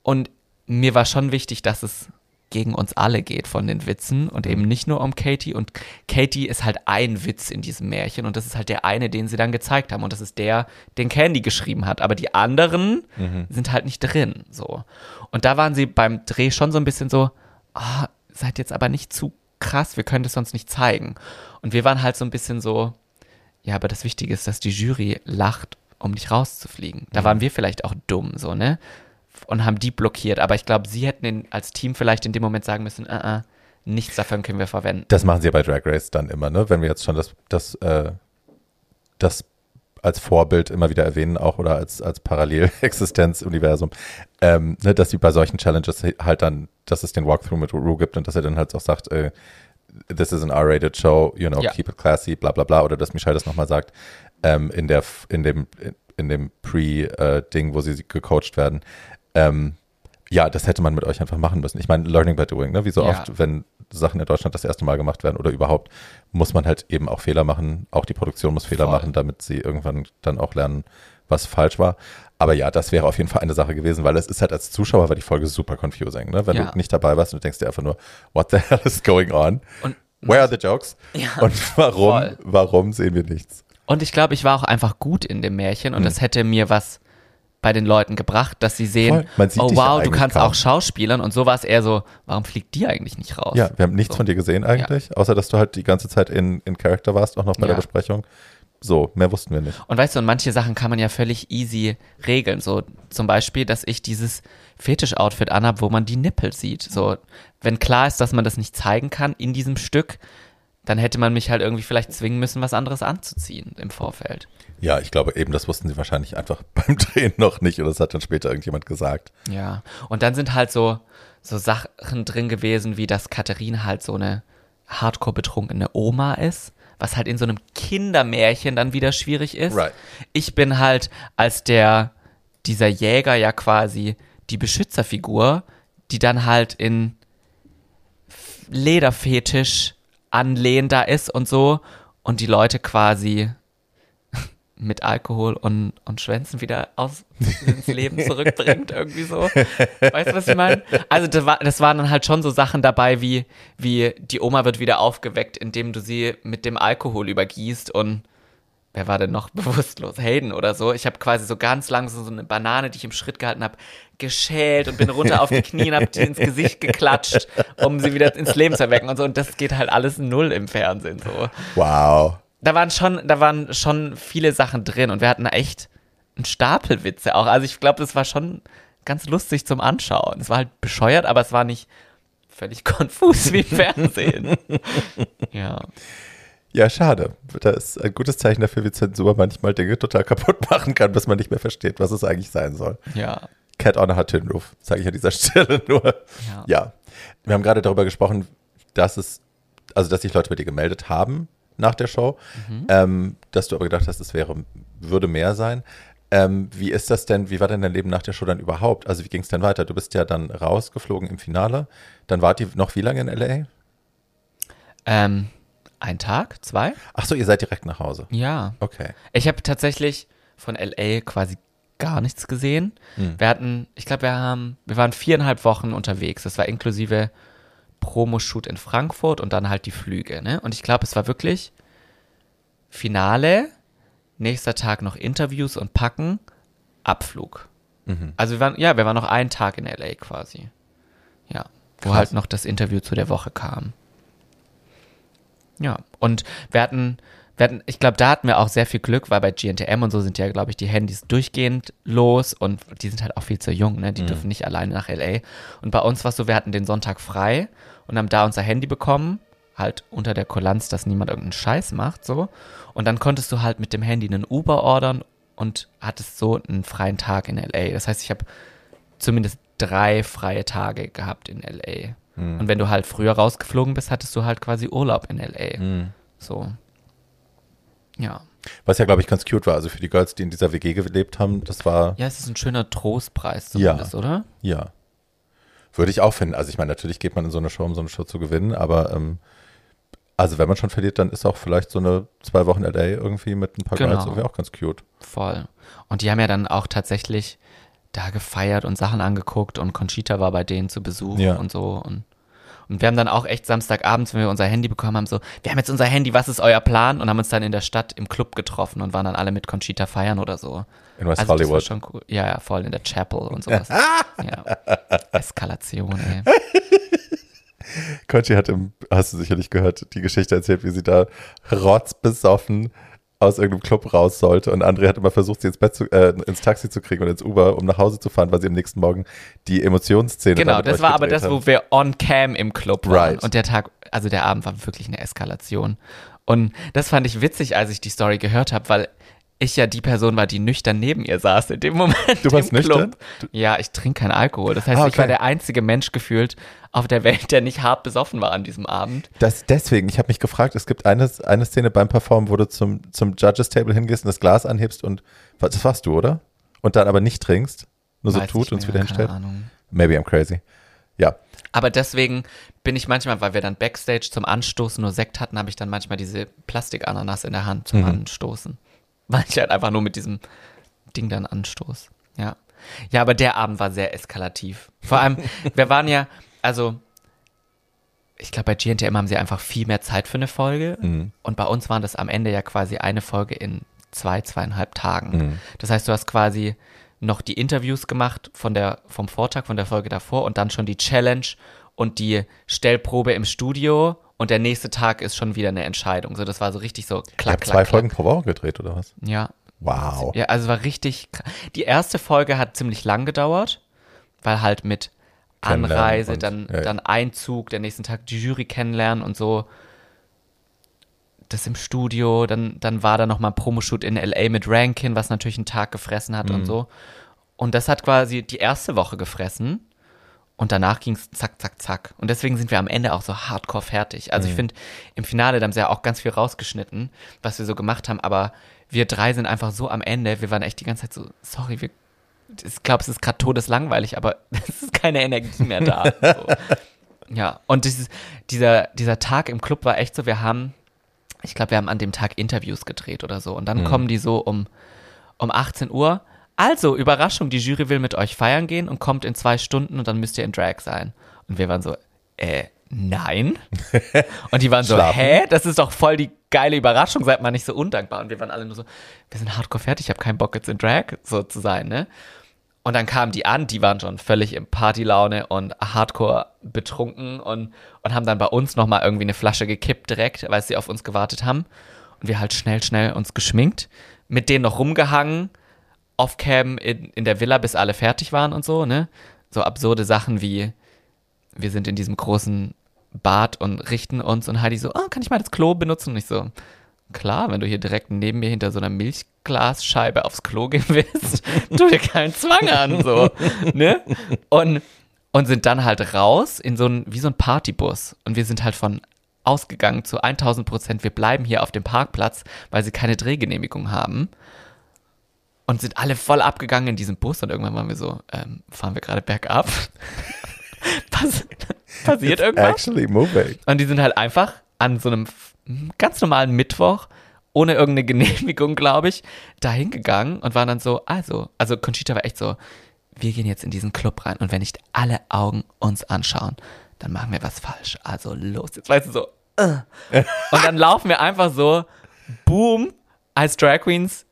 Und mir war schon wichtig, dass es gegen uns alle geht von den Witzen und eben nicht nur um Katie. Und Katie ist halt ein Witz in diesem Märchen und das ist halt der eine, den sie dann gezeigt haben. Und das ist der, den Candy geschrieben hat. Aber die anderen sind halt nicht drin. So. Und da waren sie beim Dreh schon so ein bisschen so, ah, seid jetzt aber nicht zu krass, wir können das sonst nicht zeigen. Und wir waren halt so ein bisschen so, ja, aber das Wichtige ist, dass die Jury lacht, um nicht rauszufliegen. Da waren wir vielleicht auch dumm, so, ne? Und haben die blockiert. Aber ich glaube, sie hätten in, als Team vielleicht in dem Moment sagen müssen, äh, äh, nichts davon können wir verwenden. Das machen sie ja bei Drag Race dann immer, ne? Wenn wir jetzt schon das, das, äh, das als Vorbild immer wieder erwähnen, auch oder als, als Parallelexistenzuniversum, ähm, ne, dass sie bei solchen Challenges halt dann, dass es den Walkthrough mit Ru gibt und dass er dann halt auch sagt, äh, this is an R-rated show, you know, Ja. keep it classy, bla bla bla, oder dass Michelle das nochmal sagt, ähm, in der, in dem, in, in dem Pre-Ding, wo sie gecoacht werden. Ähm, ja, das hätte man mit euch einfach machen müssen. Ich meine, learning by doing, ne? Wie so Ja. oft, wenn Sachen in Deutschland das erste Mal gemacht werden oder überhaupt, muss man halt eben auch Fehler machen. Auch die Produktion muss Fehler Voll. machen, damit sie irgendwann dann auch lernen, was falsch war. Aber ja, das wäre auf jeden Fall eine Sache gewesen, weil es ist halt als Zuschauer war die Folge super confusing, ne? Wenn Ja. du nicht dabei warst und du denkst dir einfach nur, what the hell is going on? Und, Where are the jokes? Ja, und warum, voll. warum sehen wir nichts? und ich glaube, ich war auch einfach gut in dem Märchen und das hätte mir was bei den Leuten gebracht, dass sie sehen, oh ja wow, du kannst kaum. auch Schauspielern und so war es eher so, warum fliegt die eigentlich nicht raus? Ja, wir haben nichts So. von dir gesehen eigentlich, außer dass du halt die ganze Zeit in, in Character warst, auch noch bei Ja. der Besprechung. So, mehr wussten wir nicht. Und weißt du, und manche Sachen kann man ja völlig easy regeln. So zum Beispiel, dass ich dieses Fetisch-Outfit anhab, wo man die Nippel sieht. So, wenn klar ist, dass man das nicht zeigen kann in diesem Stück, dann hätte man mich halt irgendwie vielleicht zwingen müssen, was anderes anzuziehen im Vorfeld. Ja, ich glaube eben, das wussten sie wahrscheinlich einfach beim Drehen noch nicht oder das hat dann später irgendjemand gesagt. Ja. Und dann sind halt so, so Sachen drin gewesen, wie dass Katharine halt so eine hardcore betrunkene Oma ist, was halt in so einem Kindermärchen dann wieder schwierig ist. Right. Ich bin halt als der, dieser Jäger ja quasi die Beschützerfigur, die dann halt in Lederfetisch anlehnt ist und so und die Leute quasi mit Alkohol und, und Schwänzen wieder aus, ins Leben zurückbringt, irgendwie so. Weißt du, was ich meine? Also das, war, das waren dann halt schon so Sachen dabei, wie, wie die Oma wird wieder aufgeweckt, indem du sie mit dem Alkohol übergießt und wer war denn noch bewusstlos? Hayden oder so. Ich habe quasi so ganz langsam so eine Banane, die ich im Schritt gehalten habe, geschält und bin runter auf die Knie und habe die ins Gesicht geklatscht, um sie wieder ins Leben zu erwecken und so. Und das geht halt alles null im Fernsehen so. Wow. Da waren schon, da waren schon viele Sachen drin und wir hatten echt einen Stapel Witze auch. Also ich glaube, das war schon ganz lustig zum Anschauen. Es war halt bescheuert, aber es war nicht völlig konfus wie im Fernsehen. ja. Ja, schade. Das ist ein gutes Zeichen dafür, wie Zensur manchmal Dinge total kaputt machen kann, bis man nicht mehr versteht, was es eigentlich sein soll. Ja. Cat Honor hat Tinroof, sage ich an dieser Stelle nur. Ja. ja. Wir haben gerade darüber gesprochen, dass es, also dass sich Leute bei dir gemeldet haben nach der Show, Mhm. ähm, dass du aber gedacht hast, es wäre, würde mehr sein. Ähm, wie ist das denn, wie war denn dein Leben nach der Show dann überhaupt? Also wie ging es denn weiter? Du bist ja dann rausgeflogen im Finale. Dann wart ihr noch wie lange in L.A.? Ähm, ein Tag? Zwei? Ach so, ihr seid direkt nach Hause. Ja. Okay. Ich habe tatsächlich von LA quasi gar nichts gesehen. Hm. Wir hatten, ich glaube, wir haben, wir waren viereinhalb Wochen unterwegs. Das war inklusive Promoshoot in Frankfurt und dann halt die Flüge. Ne? Und ich glaube, es war wirklich Finale, nächster Tag noch Interviews und Packen, Abflug. Mhm. Also wir waren, ja, wir waren noch einen Tag in LA quasi. Ja, wo Krass. halt noch das Interview zu der Woche kam. Ja, und wir hatten, wir hatten, ich glaube, da hatten wir auch sehr viel Glück, weil bei GNTM und so sind ja, glaube ich, die Handys durchgehend los und die sind halt auch viel zu jung, ne? Die Mhm. dürfen nicht alleine nach LA. Und bei uns war es so, wir hatten den Sonntag frei und haben da unser Handy bekommen, halt unter der Kulanz, dass niemand irgendeinen Scheiß macht, so. Und dann konntest du halt mit dem Handy einen Uber ordern und hattest so einen freien Tag in LA. Das heißt, ich habe zumindest drei freie Tage gehabt in LA. Mhm. Und wenn du halt früher rausgeflogen bist, hattest du halt quasi Urlaub in LA. Mhm. So. Ja. Was ja, glaube ich, ganz cute war. Also für die Girls, die in dieser WG gelebt haben, das war, Ja, es ist ein schöner Trostpreis Ja. zumindest, oder? ja. Würde ich auch finden. Also ich meine, natürlich geht man in so eine Show, um so eine Show zu gewinnen, aber ähm, also wenn man schon verliert, dann ist auch vielleicht so eine zwei Wochen LA irgendwie mit ein paar Genau. Girls irgendwie auch ganz cute. Voll. Und die haben ja dann auch tatsächlich da gefeiert und Sachen angeguckt und Conchita war bei denen zu Besuch Ja. und so. Und, und wir haben dann auch echt Samstagabends, wenn wir unser Handy bekommen haben, so, wir haben jetzt unser Handy, was ist euer Plan? Und haben uns dann in der Stadt im Club getroffen und waren dann alle mit Conchita feiern oder so. In West Also das war Hollywood. schon cool. Ja, ja, voll in der Chapel und sowas. ja. Eskalation, ey. Conchi hat im, hast du sicherlich gehört, die Geschichte erzählt, wie sie da rotzbesoffen aus irgendeinem Club raus sollte und André hat immer versucht, sie ins Bett zu, äh, ins Taxi zu kriegen und ins Uber, um nach Hause zu fahren, weil sie am nächsten Morgen die Emotionsszene Genau, das war aber das, haben. wo wir on cam im Club waren. Right. Und der Tag, also der Abend war wirklich eine Eskalation. Und das fand ich witzig, als ich die Story gehört habe, weil ich ja die Person war, die nüchtern neben ihr saß in dem Moment. Du warst nüchtern? Ja, ich trinke keinen Alkohol. Das heißt, Ah, ich war okay. der einzige Mensch gefühlt auf der Welt, der nicht hart besoffen war an diesem Abend. Das deswegen, ich habe mich gefragt, es gibt eine, eine Szene beim Performen, wo du zum, zum Judges Table hingehst und das Glas anhebst und das warst du, oder? Und dann aber nicht trinkst, nur so Weiß tut nicht und es wieder keine hinstellt. Ahnung. Maybe I'm crazy. Ja. Aber deswegen bin ich manchmal, weil wir dann Backstage zum Anstoßen nur Sekt hatten, habe ich dann manchmal diese Plastikananas in der Hand zum Mhm. Anstoßen. Weil ich halt einfach nur mit diesem Ding dann anstoß. Ja. Ja, aber der Abend war sehr eskalativ. Vor allem, wir waren ja, also, ich glaube, bei GNTM haben sie einfach viel mehr Zeit für eine Folge. Mhm. Und bei uns waren das am Ende ja quasi eine Folge in zwei, zweieinhalb Tagen. Mhm. Das heißt, du hast quasi noch die Interviews gemacht von der, vom Vortag, von der Folge davor und dann schon die Challenge und die Stellprobe im Studio und der nächste Tag ist schon wieder eine Entscheidung. So, das war so richtig so Ich klack, habe klack, zwei klack. Folgen pro Woche gedreht, oder was? Ja. Wow. Ja, also war richtig. Die erste Folge hat ziemlich lang gedauert, weil halt mit Anreise, und- dann, ja, ja. dann Einzug, der nächsten Tag die Jury kennenlernen und so. Das im Studio, dann, dann war da nochmal ein Promoshoot in LA mit Rankin, was natürlich einen Tag gefressen hat Mhm. und so. Und das hat quasi die erste Woche gefressen. Und danach ging es zack, zack, zack. Und deswegen sind wir am Ende auch so hardcore fertig. Also ich Mhm. finde, im Finale, da haben sie ja auch ganz viel rausgeschnitten, was wir so gemacht haben. Aber wir drei sind einfach so am Ende. Wir waren echt die ganze Zeit so, sorry, wir, ich glaube, es ist gerade todeslangweilig, aber es ist keine Energie mehr da. so. Ja, und dieses, dieser, dieser Tag im Club war echt so, wir haben ich glaube, wir haben an dem Tag Interviews gedreht oder so. Und dann Mhm. kommen die so um, um 18 Uhr. Also, Überraschung, die Jury will mit euch feiern gehen und kommt in zwei Stunden und dann müsst ihr in Drag sein. Und wir waren so, äh, nein. Und die waren so, hä? Das ist doch voll die geile Überraschung, seid mal nicht so undankbar. Und wir waren alle nur so, wir sind hardcore fertig, ich habe keinen Bock jetzt in Drag so zu sein, ne? Und dann kamen die an, die waren schon völlig in Partylaune und hardcore betrunken und, und haben dann bei uns nochmal irgendwie eine Flasche gekippt direkt, weil sie auf uns gewartet haben. Und wir halt schnell, schnell uns geschminkt, mit denen noch rumgehangen, off-cam in, in der Villa, bis alle fertig waren und so, ne? So absurde Sachen wie, wir sind in diesem großen Bad und richten uns und Heidi so, oh, kann ich mal das Klo benutzen? Und ich so, klar, wenn du hier direkt neben mir hinter so einer Milchglasscheibe aufs Klo gehen willst, tu dir keinen Zwang an, so, ne? Und, und sind dann halt raus in so ein, wie so ein Partybus. Und wir sind halt von ausgegangen zu 1000 Prozent, wir bleiben hier auf dem Parkplatz, weil sie keine Drehgenehmigung haben. Und sind alle voll abgegangen in diesem Bus und irgendwann waren wir so, ähm, fahren wir gerade bergab? Pass passiert irgendwas? Actually moving. Und die sind halt einfach an so einem ganz normalen Mittwoch, ohne irgendeine Genehmigung, glaube ich, da hingegangen und waren dann so, also, also Conchita war echt so, wir gehen jetzt in diesen Club rein und wenn nicht alle Augen uns anschauen, dann machen wir was falsch. Also los, jetzt weißt du so. äh. Und dann laufen wir einfach so, boom, als Drag Queens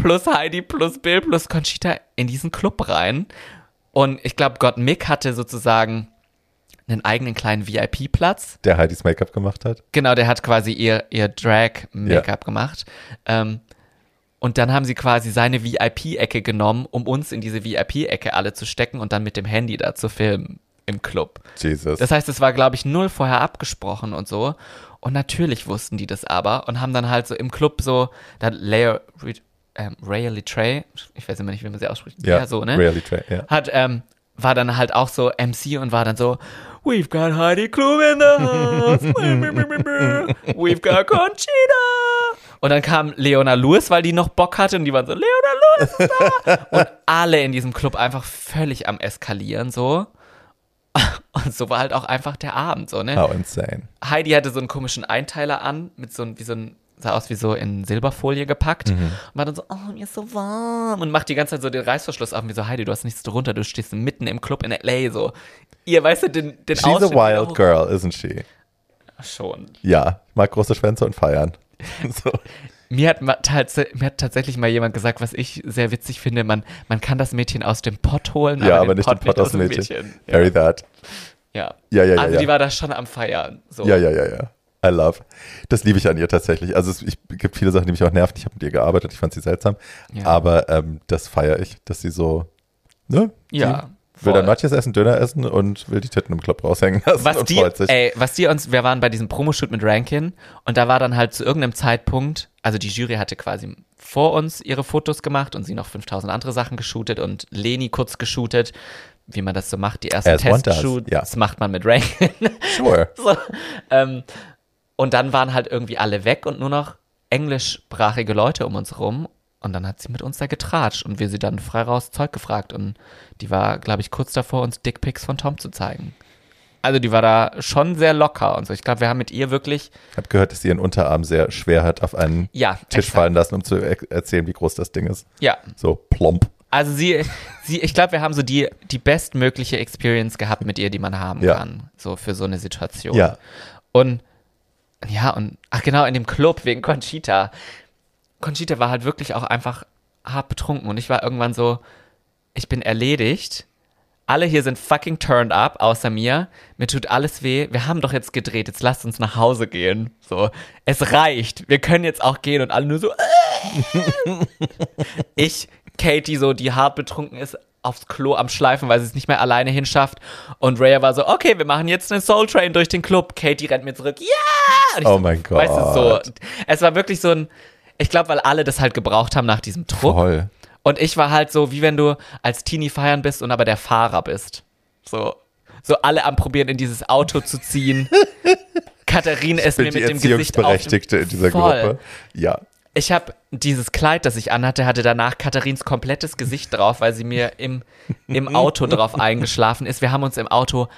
plus Heidi plus Bill plus Conchita in diesen Club rein. Und ich glaube, Gott Mick hatte sozusagen einen eigenen kleinen VIP-Platz. Der Heidis Make-up gemacht hat. Genau, der hat quasi ihr, ihr Drag-Make-up gemacht. Ähm, und dann haben sie quasi seine VIP-Ecke genommen, um uns in diese VIP-Ecke alle zu stecken und dann mit dem Handy da zu filmen im Club. Jesus. Das heißt, es war, glaube ich, null vorher abgesprochen und so. Und natürlich wussten die das aber und haben dann halt so im Club so, da Leia, ähm, Rhea Littrey, ich weiß immer nicht, wie man sie ausspricht, ja, ja, so, ne? Reality, ja. hat, ähm, war dann halt auch so MC und war dann so, We've got Heidi Klum in the house. We've got Conchita. Und dann kam Leona Lewis, weil die noch Bock hatte und die waren so, Leona Lewis ist da. Und alle in diesem Club einfach völlig am Eskalieren so. Und so war halt auch einfach der Abend so, ne? How insane. Heidi hatte so einen komischen Einteiler an, mit so wie so ein, sah aus wie so in Silberfolie gepackt. Und war dann so, oh, mir ist so warm. Und macht die ganze Zeit so den Reißverschluss auf. Und wie so, Heidi, du hast nichts drunter, du stehst mitten im Club in L.A. so. Ihr, weißt du, den, den She's a Ausschnitt wild wieder girl, isn't she? Schon. Ja, ich mag große Schwänze und feiern. so. Mir hat, mir hat tatsächlich mal jemand gesagt, was ich sehr witzig finde, man, man kann das Mädchen aus dem Pott holen, Ja, aber den nicht den Pott aus dem Mädchen. Very that. Ja. Ja, ja, ja, Also ja. die war da schon am Feiern. So. Ja, ja, ja, ja. I love. Das liebe ich an ihr tatsächlich. Also es ich, gibt viele Sachen, die mich auch nerven. Ich habe mit ihr gearbeitet, ich fand sie seltsam. Ja. Aber ähm, das feiere ich, dass sie so, ne? Ja, will dann Matjes essen, Döner essen und will die Titten im Club raushängen lassen was und die, freut sich. ey, was die uns, wir waren bei diesem Promoshoot mit Rankin und da war dann halt zu irgendeinem Zeitpunkt, also die Jury hatte quasi vor uns ihre Fotos gemacht und sie noch 5000 andere Sachen geshootet und Leni kurz geshootet, wie man das so macht, die ersten As Testshoots ja. macht man mit Rankin. Sure. so, ähm, und dann waren halt irgendwie alle weg und nur noch englischsprachige Leute um uns rum. Und dann hat sie mit uns da getratscht und wir sie dann frei raus Zeug gefragt. Und die war, glaube ich, kurz davor, uns Dickpics von Tom zu zeigen. Also die war da schon sehr locker und so. Ich glaube, wir haben mit ihr wirklich, Ich habe gehört, dass sie ihren Unterarm sehr schwer hat auf einen ja, Tisch exakt. fallen lassen, um zu er erzählen, wie groß das Ding ist. Ja, So plomp. also sie, sie, ich glaube, wir haben so die, die bestmögliche Experience gehabt mit ihr, die man haben Ja. kann. So für so eine Situation. Ja. Und ja, und ach genau, in dem Club wegen Conchita. Conchita war halt wirklich auch einfach hart betrunken und ich war irgendwann so, ich bin erledigt. Alle hier sind fucking turned up, außer mir. Mir tut alles weh. Wir haben doch jetzt gedreht. Jetzt lasst uns nach Hause gehen. So, es reicht. Wir können jetzt auch gehen und alle nur so. äh. ich, Katie, so die hart betrunken ist, aufs Klo am Schleifen, weil sie es nicht mehr alleine hinschafft. Und Rhea war so, okay, wir machen jetzt eine Soul Train durch den Club. Katie rennt mir zurück. Ja! Ich Oh so, mein Weißt du, so. Gott. Es war wirklich so ein, ich glaube, weil alle das halt gebraucht haben nach diesem Druck. Voll. Und ich war halt so, wie wenn du als Teenie feiern bist und aber der Fahrer bist. So, so alle am probieren, in dieses Auto zu ziehen. Katharine ist mir die mit dem Gesicht auf dem- Erziehungsberechtigte in dieser Voll. Gruppe. Ja. Ich habe dieses Kleid, das ich anhatte, hatte danach Katharins komplettes Gesicht drauf, weil sie mir im, im Auto drauf eingeschlafen ist. Wir haben uns im Auto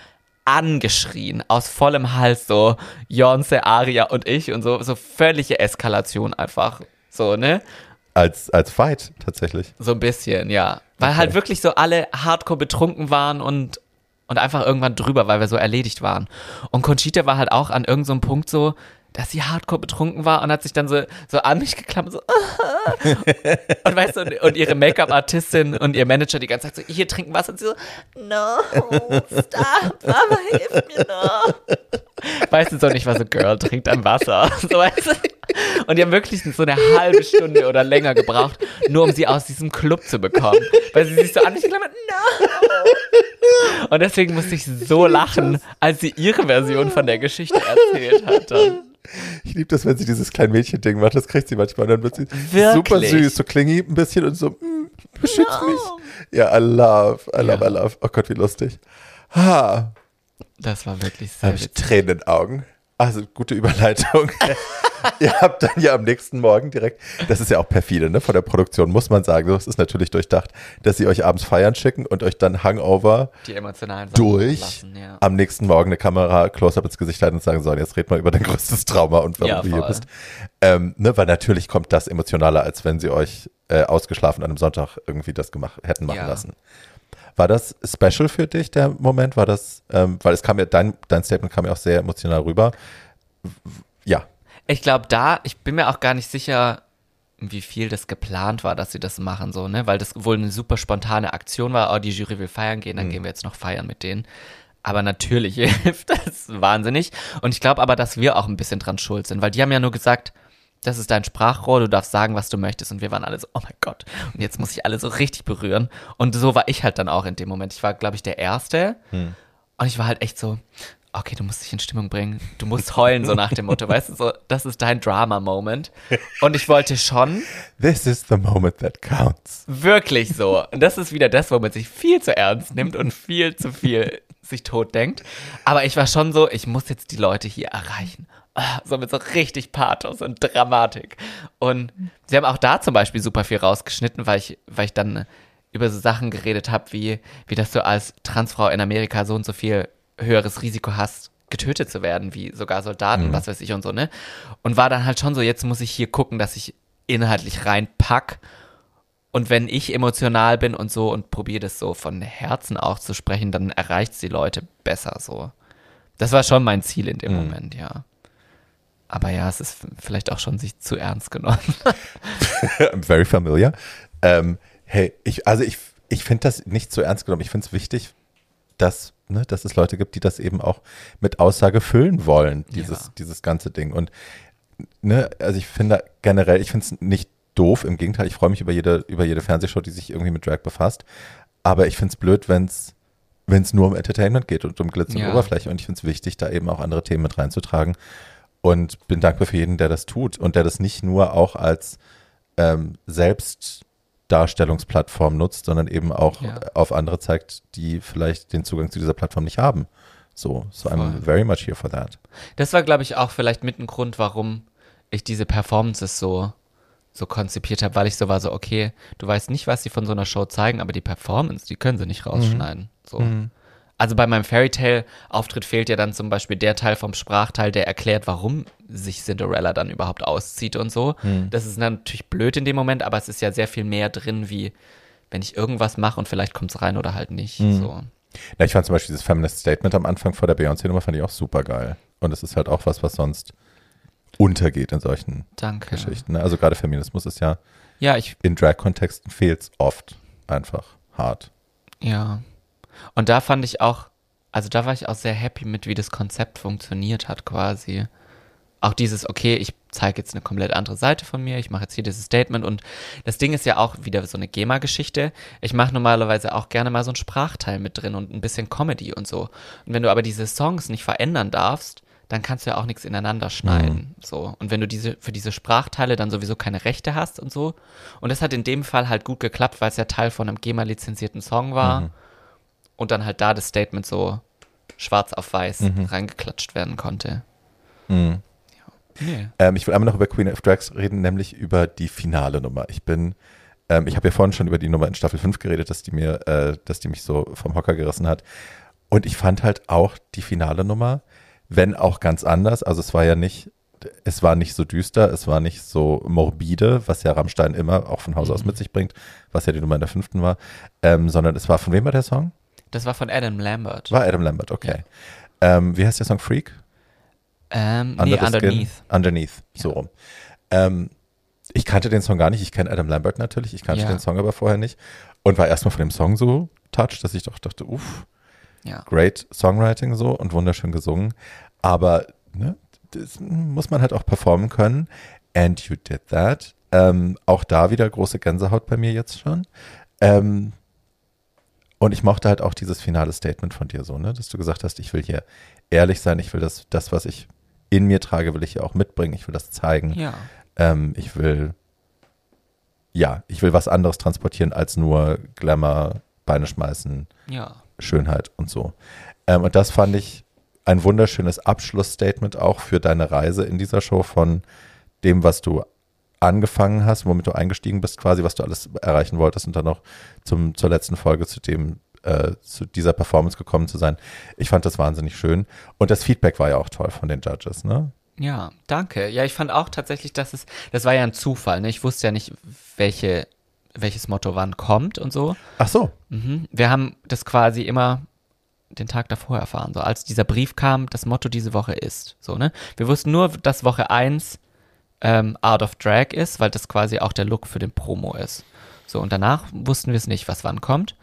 angeschrien, aus vollem Hals, so Jonse, Aria und ich und so, so völlige Eskalation einfach. So, ne? Als, als Fight tatsächlich. So ein bisschen, ja. Weil halt wirklich so alle hardcore betrunken waren und, und einfach irgendwann drüber, weil wir so erledigt waren. Und Conchita war halt auch an irgendeinem so Punkt so, dass sie hardcore betrunken war und hat sich dann so, so an mich geklammert, so, und weißt du, und, und ihre Make-up-Artistin und ihr Manager die ganze Zeit so, hier trinken was und sie so, no, stop, aber hilf mir noch. Weißt du so, und ich war so, Girl, trinkt ein Wasser. So, weißt du? Und die haben wirklich so eine halbe Stunde oder länger gebraucht, nur um sie aus diesem Club zu bekommen. Weil sie sich so an mich geklammert, no. Und deswegen musste ich so lachen, als sie ihre Version von der Geschichte erzählt hat. Dann. Ich liebe das, wenn sie dieses kleine Mädchen-Ding macht. Das kriegt sie manchmal. Und dann wird sie Wirklich? super süß, so klingy ein bisschen und so, mm, beschützt No. mich. Ja, I love, I love, Ja. I love. Oh Gott, wie lustig. Ha, Das war wirklich sehr habe ich. Tränen in den Augen. Also, gute Überleitung. Ihr habt dann ja am nächsten Morgen direkt, das ist ja auch perfide, ne, von der Produktion, muss man sagen. Das ist natürlich durchdacht, dass sie euch abends feiern schicken und euch dann Hangover Die durch lassen, ja. am nächsten Morgen eine Kamera close-up ins Gesicht halten und sagen, so, jetzt red mal über dein größtes Trauma und warum Ja, du hier bist. Ähm, ne, weil natürlich kommt das emotionaler, als wenn sie euch äh, ausgeschlafen an einem Sonntag irgendwie das gemacht, hätten machen Ja. lassen. War das special für dich, der Moment? War das, ähm, weil es kam ja, dein, dein Statement kam ja auch sehr emotional rüber. Ja. Ich glaube, da, ich bin mir auch gar nicht sicher, wie viel das geplant war, dass sie das machen, so, ne? Weil das wohl eine super spontane Aktion war. Oh, die Jury will feiern gehen, dann gehen wir jetzt noch feiern mit denen. Aber natürlich hilft das wahnsinnig. Und ich glaube aber, dass wir auch ein bisschen dran schuld sind, weil die haben ja nur gesagt, das ist dein Sprachrohr, du darfst sagen, was du möchtest. Und wir waren alle so, oh mein Gott. Und jetzt muss ich alle so richtig berühren. Und so war ich halt dann auch in dem Moment. Ich war, glaube ich, der Erste. Und ich war halt echt so, okay, du musst dich in Stimmung bringen. Du musst heulen, so nach dem Motto, weißt du, so, das ist dein Drama-Moment. Und ich wollte schon This is the moment that counts. wirklich so. Und das ist wieder das, wo man sich viel zu ernst nimmt und viel zu viel sich tot denkt. Aber ich war schon so, ich muss jetzt die Leute hier erreichen. Ah, So mit so richtig Pathos und Dramatik. Und sie haben auch da zum Beispiel super viel rausgeschnitten, weil ich, weil ich dann über so Sachen geredet habe, wie, wie dass du als Transfrau in Amerika so und so viel höheres Risiko hast, getötet zu werden, wie sogar Soldaten, was weiß ich und so, ne? Und war dann halt schon so, jetzt muss ich hier gucken, dass ich inhaltlich reinpack und wenn ich emotional bin und so und probiere das so von Herzen auch zu sprechen, dann erreicht die Leute besser so. Das war schon mein Ziel in dem Moment, ja. Aber ja, es ist vielleicht auch schon sich zu ernst genommen. I'm very familiar. Ähm, hey, ich, also ich, ich finde das nicht so ernst genommen. Ich finde es wichtig, dass, ne, dass es Leute gibt, die das eben auch mit Aussage füllen wollen, dieses, Ja. dieses ganze Ding. Und ne, also ich finde generell, ich finde es nicht doof, im Gegenteil, ich freue mich über jede, über jede Fernsehshow, die sich irgendwie mit Drag befasst. Aber ich finde es blöd, wenn es wenn es nur um Entertainment geht und um Glitz und Ja. Oberfläche. Und ich finde es wichtig, da eben auch andere Themen mit reinzutragen. Und bin dankbar für jeden, der das tut und der das nicht nur auch als ähm, Selbstdarstellungsplattform nutzt, sondern eben auch Ja. auf andere zeigt, die vielleicht den Zugang zu dieser Plattform nicht haben. So, so I'm Voll. very much here for that. Das war, glaube ich, auch vielleicht mit ein Grund, warum ich diese Performances so, so konzipiert habe, weil ich so war, so, okay, du weißt nicht, was sie von so einer Show zeigen, aber die Performance, die können sie nicht rausschneiden. So. Also bei meinem Fairy Tale-Auftritt fehlt ja dann zum Beispiel der Teil vom Sprachteil, der erklärt, warum sich Cinderella dann überhaupt auszieht und so. Das ist natürlich blöd in dem Moment, aber es ist ja sehr viel mehr drin, wie wenn ich irgendwas mache und vielleicht kommt es rein oder halt nicht. So. Na, ich fand zum Beispiel dieses Feminist Statement am Anfang vor der Beyoncé-Nummer fand ich auch super geil. Und es ist halt auch was, was sonst untergeht in solchen Danke. Geschichten. Ne? Also gerade Feminismus ist ja Ja, ich in Drag-Kontexten fehlt oft einfach hart. Ja. Und da fand ich auch, also da war ich auch sehr happy mit, wie das Konzept funktioniert hat quasi. Auch dieses, okay, ich zeige jetzt eine komplett andere Seite von mir, ich mache jetzt hier dieses Statement und das Ding ist ja auch wieder so eine GEMA-Geschichte. Ich mache normalerweise auch gerne mal so einen Sprachteil mit drin und ein bisschen Comedy und so. Und wenn du aber diese Songs nicht verändern darfst, dann kannst du ja auch nichts ineinander schneiden. So. Und wenn du diese, für diese Sprachteile dann sowieso keine Rechte hast und so. Und das hat in dem Fall halt gut geklappt, weil es ja Teil von einem GEMA-lizenzierten Song war und dann halt da das Statement so schwarz auf weiß reingeklatscht werden konnte. Mhm. Nee. Ähm, ich will einmal noch über Queen of Drags reden, nämlich über die finale Nummer. Ich bin, ähm, ich habe ja vorhin schon über die Nummer in Staffel 5 geredet, dass die mir, äh, dass die mich so vom Hocker gerissen hat. Und ich fand halt auch die finale Nummer, wenn auch ganz anders. Also es war ja nicht, es war nicht so düster, es war nicht so morbide, was ja Rammstein immer auch von Haus aus Mhm. mit sich bringt, was ja die Nummer in der fünften war, ähm, sondern es war, von wem war der Song? Das war von Adam Lambert. War Adam Lambert, okay. Ähm, wie heißt der Song? Freak? Ähm, nee, the Skin? Underneath. Underneath, so rum. Ähm, ich kannte den Song gar nicht. Ich kenne Adam Lambert natürlich. Ich kannte Ja. den Song aber vorher nicht. Und war erstmal von dem Song so touched, dass ich doch dachte, uff, Ja. great Songwriting so und wunderschön gesungen. Aber ne, das muss man halt auch performen können. And you did that. Ähm, auch da wieder große Gänsehaut bei mir jetzt schon. Ähm, und ich mochte halt auch dieses finale Statement von dir so, ne, dass du gesagt hast, ich will hier ehrlich sein, ich will das, das, was ich in mir trage, will ich hier auch mitbringen, ich will das zeigen. Ja. Ähm, ich will, ja, ich will was anderes transportieren als nur Glamour, Beine schmeißen, Ja. Schönheit und so. Ähm, und das fand ich ein wunderschönes Abschlussstatement auch für deine Reise in dieser Show von dem, was du angefangen hast, womit du eingestiegen bist, quasi, was du alles erreichen wolltest und dann noch zum, zur letzten Folge zu dem, äh, zu dieser Performance gekommen zu sein. Ich fand das wahnsinnig schön. Und das Feedback war ja auch toll von den Judges, ne? Ja, danke. Ja, ich fand auch tatsächlich, dass es, das war ja ein Zufall, ne? Ich wusste ja nicht, welche, welches Motto wann kommt und so. Ach so. Mhm. Wir haben das quasi immer den Tag davor erfahren. So, als dieser Brief kam, das Motto diese Woche ist. So, ne? Wir wussten nur, dass Woche 1 ähm, Art of Drag ist, weil das quasi auch der Look für den Promo ist. So, und danach wussten wir es nicht, was wann kommt.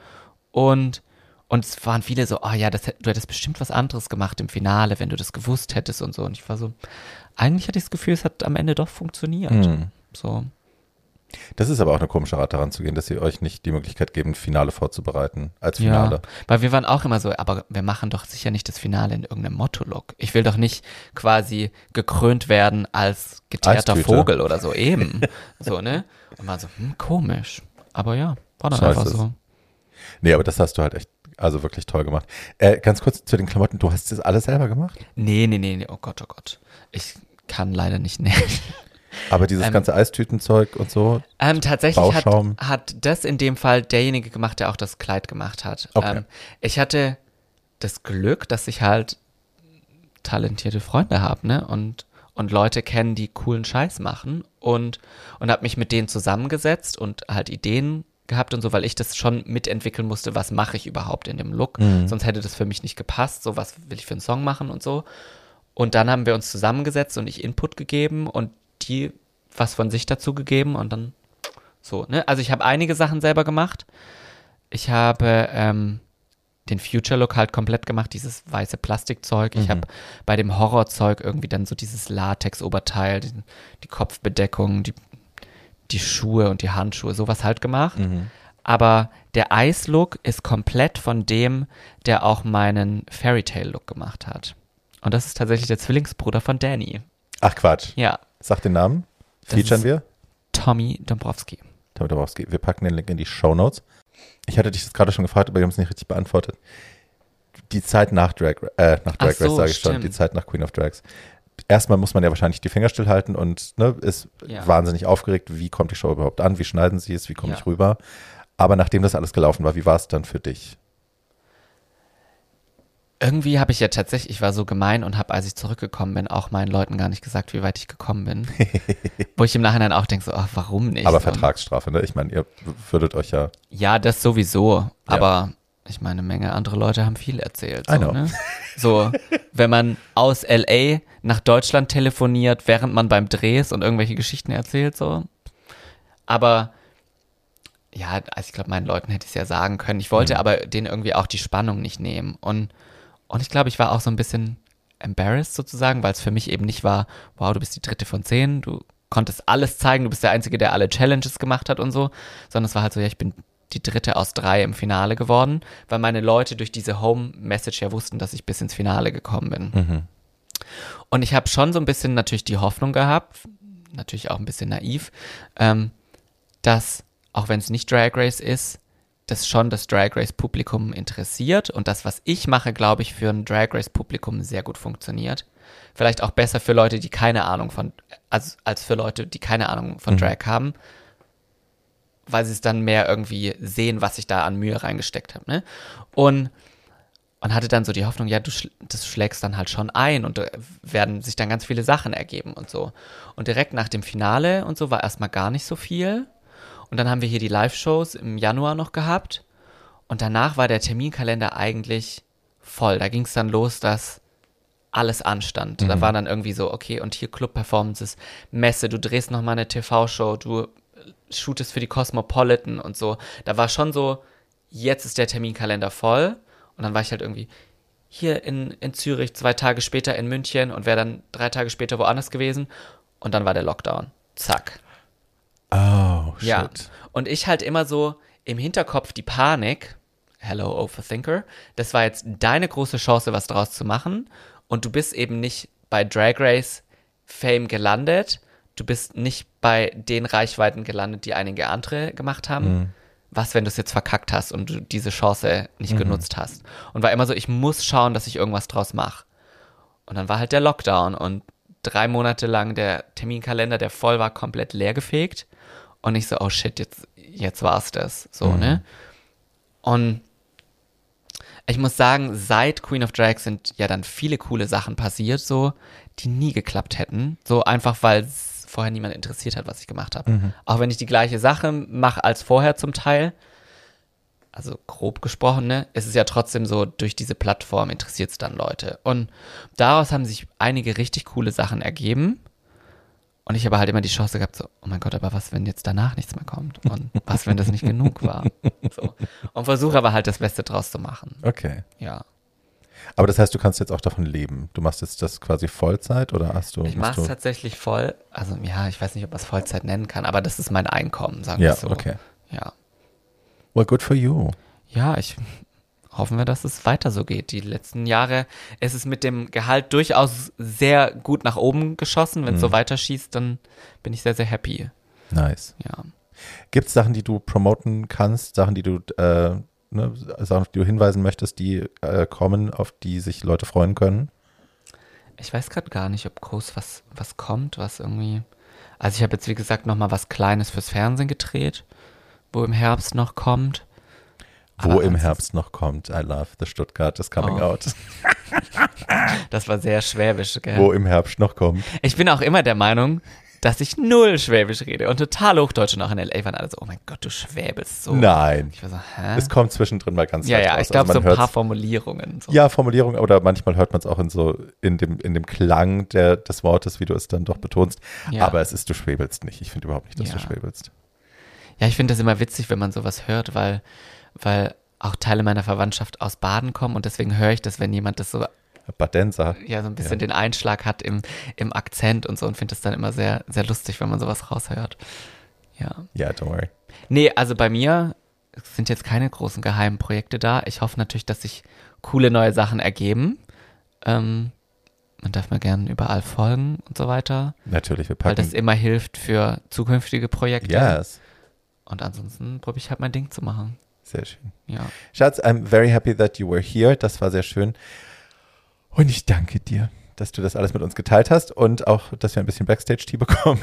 Und, und es waren viele so, oh ja, das, du hättest bestimmt was anderes gemacht im Finale, wenn du das gewusst hättest und so. Und ich war so, eigentlich hatte ich das Gefühl, es hat am Ende doch funktioniert. Hm. So. Das ist aber auch eine komische Art daran zu gehen, dass sie euch nicht die Möglichkeit geben, Finale vorzubereiten als Finale. Ja, weil wir waren auch immer so, aber wir machen doch sicher nicht das Finale in irgendeinem Motto-Look. Ich will doch nicht quasi gekrönt werden als geteerter Eistüte. Vogel oder so, eben. so, ne? Und war so, hm, komisch. Aber ja, war dann So einfach so. Nee, aber das hast du halt echt, also wirklich toll gemacht. Äh, ganz kurz zu den Klamotten, du hast das alles selber gemacht? Nee, nee, nee, nee, oh Gott, oh Gott. Ich kann leider nicht nähen. Aber dieses Ähm, ganze Eistütenzeug und so, Ähm, tatsächlich hat, hat das in dem Fall derjenige gemacht, der auch das Kleid gemacht hat. Okay. Ähm, ich hatte das Glück, dass ich halt talentierte Freunde habe, ne? Und, und Leute kennen, die coolen Scheiß machen und, und habe mich mit denen zusammengesetzt und halt Ideen gehabt und so, weil ich das schon mitentwickeln musste, was mache ich überhaupt in dem Look. Mhm. Sonst hätte das für mich nicht gepasst, so was will ich für einen Song machen und so. Und dann haben wir uns zusammengesetzt und ich Input gegeben und die was von sich dazu gegeben und dann so, ne? Also ich habe einige Sachen selber gemacht. Ich habe ähm, den Future Look halt komplett gemacht, dieses weiße Plastikzeug. Ich Mhm. habe bei dem Horrorzeug irgendwie dann so dieses Latex-Oberteil, die, die Kopfbedeckung, die, die Schuhe und die Handschuhe, sowas halt gemacht. Mhm. Aber der Ice-Look ist komplett von dem, der auch meinen Fairy Tale Look gemacht hat. Und das ist tatsächlich der Zwillingsbruder von Danny. Ach Quatsch. Ja, Sag den Namen. Featuren wir? Tommy Dombrowski. Tommy Dabrowski. Wir packen den Link in die Show Notes. Ich hatte dich das gerade schon gefragt, aber wir haben es nicht richtig beantwortet. Die Zeit nach Drag, äh, nach Ach Drag Race, so, sage ich schon, stimmt. die Zeit nach Queen of Drags. Erstmal muss man ja wahrscheinlich die Finger stillhalten und ne, ist Ja. wahnsinnig aufgeregt, wie kommt die Show überhaupt an, wie schneiden sie es, wie komme Ja. ich rüber. Aber nachdem das alles gelaufen war, wie war es dann für dich? Irgendwie habe ich ja tatsächlich, ich war so gemein und habe, als ich zurückgekommen bin, auch meinen Leuten gar nicht gesagt, wie weit ich gekommen bin. Wo ich im Nachhinein auch denke, so, ach, warum nicht? Aber so. Vertragsstrafe, ne? Ich meine, ihr würdet euch ja. Ja, das sowieso. Aber ich meine, eine Menge andere Leute haben viel erzählt. So, I know. Ne? so wenn man aus LA nach Deutschland telefoniert, während man beim Dreh ist und irgendwelche Geschichten erzählt, so. Aber ja, also ich glaube, meinen Leuten hätte ich es ja sagen können. Ich wollte Mhm. aber denen irgendwie auch die Spannung nicht nehmen. Und, und ich glaube, ich war auch so ein bisschen embarrassed sozusagen, weil es für mich eben nicht war, wow, du bist die dritte von zehn, du konntest alles zeigen, du bist der Einzige, der alle Challenges gemacht hat und so, sondern es war halt so, ja, ich bin die dritte aus drei im Finale geworden, weil meine Leute durch diese Home-Message ja wussten, dass ich bis ins Finale gekommen bin. Mhm. Und ich habe schon so ein bisschen natürlich die Hoffnung gehabt, natürlich auch ein bisschen naiv, ähm, dass, auch wenn es nicht Drag Race ist, das schon das Drag Race Publikum interessiert und das, was ich mache, glaube ich, für ein Drag Race Publikum sehr gut funktioniert. Vielleicht auch besser für Leute, die keine Ahnung von, als, als für Leute, die keine Ahnung von Mhm. Drag haben, weil sie es dann mehr irgendwie sehen, was ich da an Mühe reingesteckt habe. Ne? Und und hatte dann so die Hoffnung, ja, du schl das schlägst dann halt schon ein und da werden sich dann ganz viele Sachen ergeben und so. Und direkt nach dem Finale und so war erstmal gar nicht so viel. Und dann haben wir hier die Live-Shows im Januar noch gehabt. Und danach war der Terminkalender eigentlich voll. Da ging es dann los, dass alles anstand. Da war dann irgendwie so, okay, und hier Club-Performances, Messe, du drehst nochmal eine TV-Show, du shootest für die Cosmopolitan und so. Da war schon so, jetzt ist der Terminkalender voll. Und dann war ich halt irgendwie hier in, in Zürich, zwei Tage später in München und wäre dann drei Tage später woanders gewesen. Und dann war der Lockdown. Zack. Oh, shit. Ja. Und ich halt immer so im Hinterkopf die Panik, hello Overthinker, das war jetzt deine große Chance, was draus zu machen. Und du bist eben nicht bei Drag Race Fame gelandet. Du bist nicht bei den Reichweiten gelandet, die einige andere gemacht haben. Was, wenn du es jetzt verkackt hast und du diese Chance nicht genutzt hast? Und war immer so, ich muss schauen, dass ich irgendwas draus mache. Und dann war halt der Lockdown und drei Monate lang der Terminkalender, der voll war, komplett leergefegt. Und ich so, oh shit, jetzt, jetzt war's das. So, ne? Und ich muss sagen, seit Queen of Drag sind ja dann viele coole Sachen passiert, so, die nie geklappt hätten. So einfach, weil es vorher niemand interessiert hat, was ich gemacht habe. Auch wenn ich die gleiche Sache mache als vorher zum Teil. Also grob gesprochen, ne, ist es ja trotzdem so, durch diese Plattform interessiert es dann Leute. Und daraus haben sich einige richtig coole Sachen ergeben. Und ich habe halt immer die Chance gehabt, so, oh mein Gott, aber was, wenn jetzt danach nichts mehr kommt? Und was, wenn das nicht genug war? So. Und versuche aber halt das Beste draus zu machen. Okay. Ja. Aber das heißt, du kannst jetzt auch davon leben. Du machst jetzt das quasi Vollzeit oder hast du. Ich mache es tatsächlich voll. Also ja, ich weiß nicht, ob man es Vollzeit nennen kann, aber das ist mein Einkommen, sagen wir Ja, so. okay. Ja. Well, good for you. Ja, ich hoffen wir, dass es weiter so geht. Die letzten Jahre ist es mit dem Gehalt durchaus sehr gut nach oben geschossen. Wenn es Mhm. so weiterschießt, dann bin ich sehr, sehr happy. Nice. Ja. Gibt es Sachen, die du promoten kannst, Sachen, die du, äh, ne, Sachen, die du hinweisen möchtest, die äh, kommen, auf die sich Leute freuen können? Ich weiß gerade gar nicht, ob groß was, was kommt, was irgendwie. Also ich habe jetzt, wie gesagt, noch mal was Kleines fürs Fernsehen gedreht, wo im Herbst noch kommt. Wo im Herbst noch kommt. I love the Stuttgart is coming Oh. out. Das war sehr schwäbisch, gell? Wo im Herbst noch kommt. Ich bin auch immer der Meinung, dass ich null Schwäbisch rede und total Hochdeutsch und auch in L.A. waren alle so, oh mein Gott, du schwäbelst so. Nein. Ich war so, hä? Es kommt zwischendrin mal ganz ja, ja, raus. ich glaube Also so ein paar Formulierungen. So. Ja, Formulierung, oder manchmal hört man es auch in so, in dem, in dem Klang der, des Wortes, wie du es dann doch betonst. Ja. Aber es ist, du schwebelst nicht. Ich finde überhaupt nicht, dass Ja. du schwebelst. Ja, ich finde das immer witzig, wenn man sowas hört, weil, weil auch Teile meiner Verwandtschaft aus Baden kommen und deswegen höre ich das, wenn jemand das so, Badenser. ja, so ein bisschen Ja. den Einschlag hat im, im Akzent und so und finde das dann immer sehr, sehr lustig, wenn man sowas raushört. Ja. Ja, don't worry. Nee, also bei mir sind jetzt keine großen geheimen Projekte da. Ich hoffe natürlich, dass sich coole neue Sachen ergeben. Ähm, man darf mir gerne überall folgen und so weiter, Natürlich, wir weil packen. das immer hilft für zukünftige Projekte. Yes. Und ansonsten probiere ich halt mein Ding zu machen. Sehr schön. Ja. Schatz, I'm very happy that you were here. Das war sehr schön. Und ich danke dir, dass du das alles mit uns geteilt hast und auch, dass wir ein bisschen Backstage-Tea bekommen.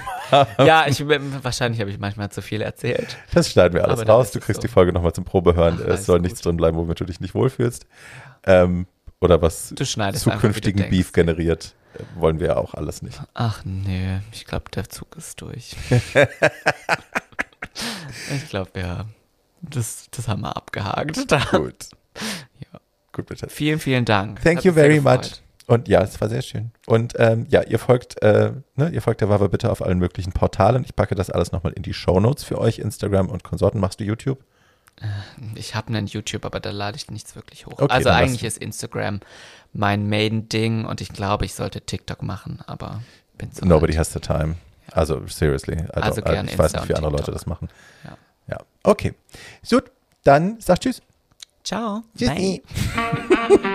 Ja, ich, wahrscheinlich habe ich manchmal zu viel erzählt. Das schneiden wir alles Aber raus. Du kriegst so. die Folge nochmal zum Probehören. Ach, es soll gut. nichts drin bleiben, womit du dich nicht wohlfühlst. Ähm, oder was einfach, zukünftigen denkst. Beef generiert, äh, wollen wir ja auch alles nicht. Ach nee, ich glaube, der Zug ist durch. ich glaube, ja, das, das haben wir abgehakt. Da. Gut. Ja. Gut, bitte. Vielen, vielen Dank. Thank Hat you very much. Und ja, es war sehr schön. Und ähm, ja, ihr folgt, äh, ne, ihr folgt der Wawa bitte auf allen möglichen Portalen. Ich packe das alles nochmal in die Shownotes für euch, Instagram und Konsorten. Machst du YouTube? Ich habe einen YouTube, aber da lade ich nichts wirklich hoch. Okay, also eigentlich ist Instagram mein Main-Ding und ich glaube, ich sollte TikTok machen, aber bin zu Nobody alt. has the time. Also, seriously. Also gern ich weiß nicht, wie andere Leute TikTok. das machen. Ja. Ja. Okay. Gut, dann sag Tschüss. Ciao. Tschüssi. Bye.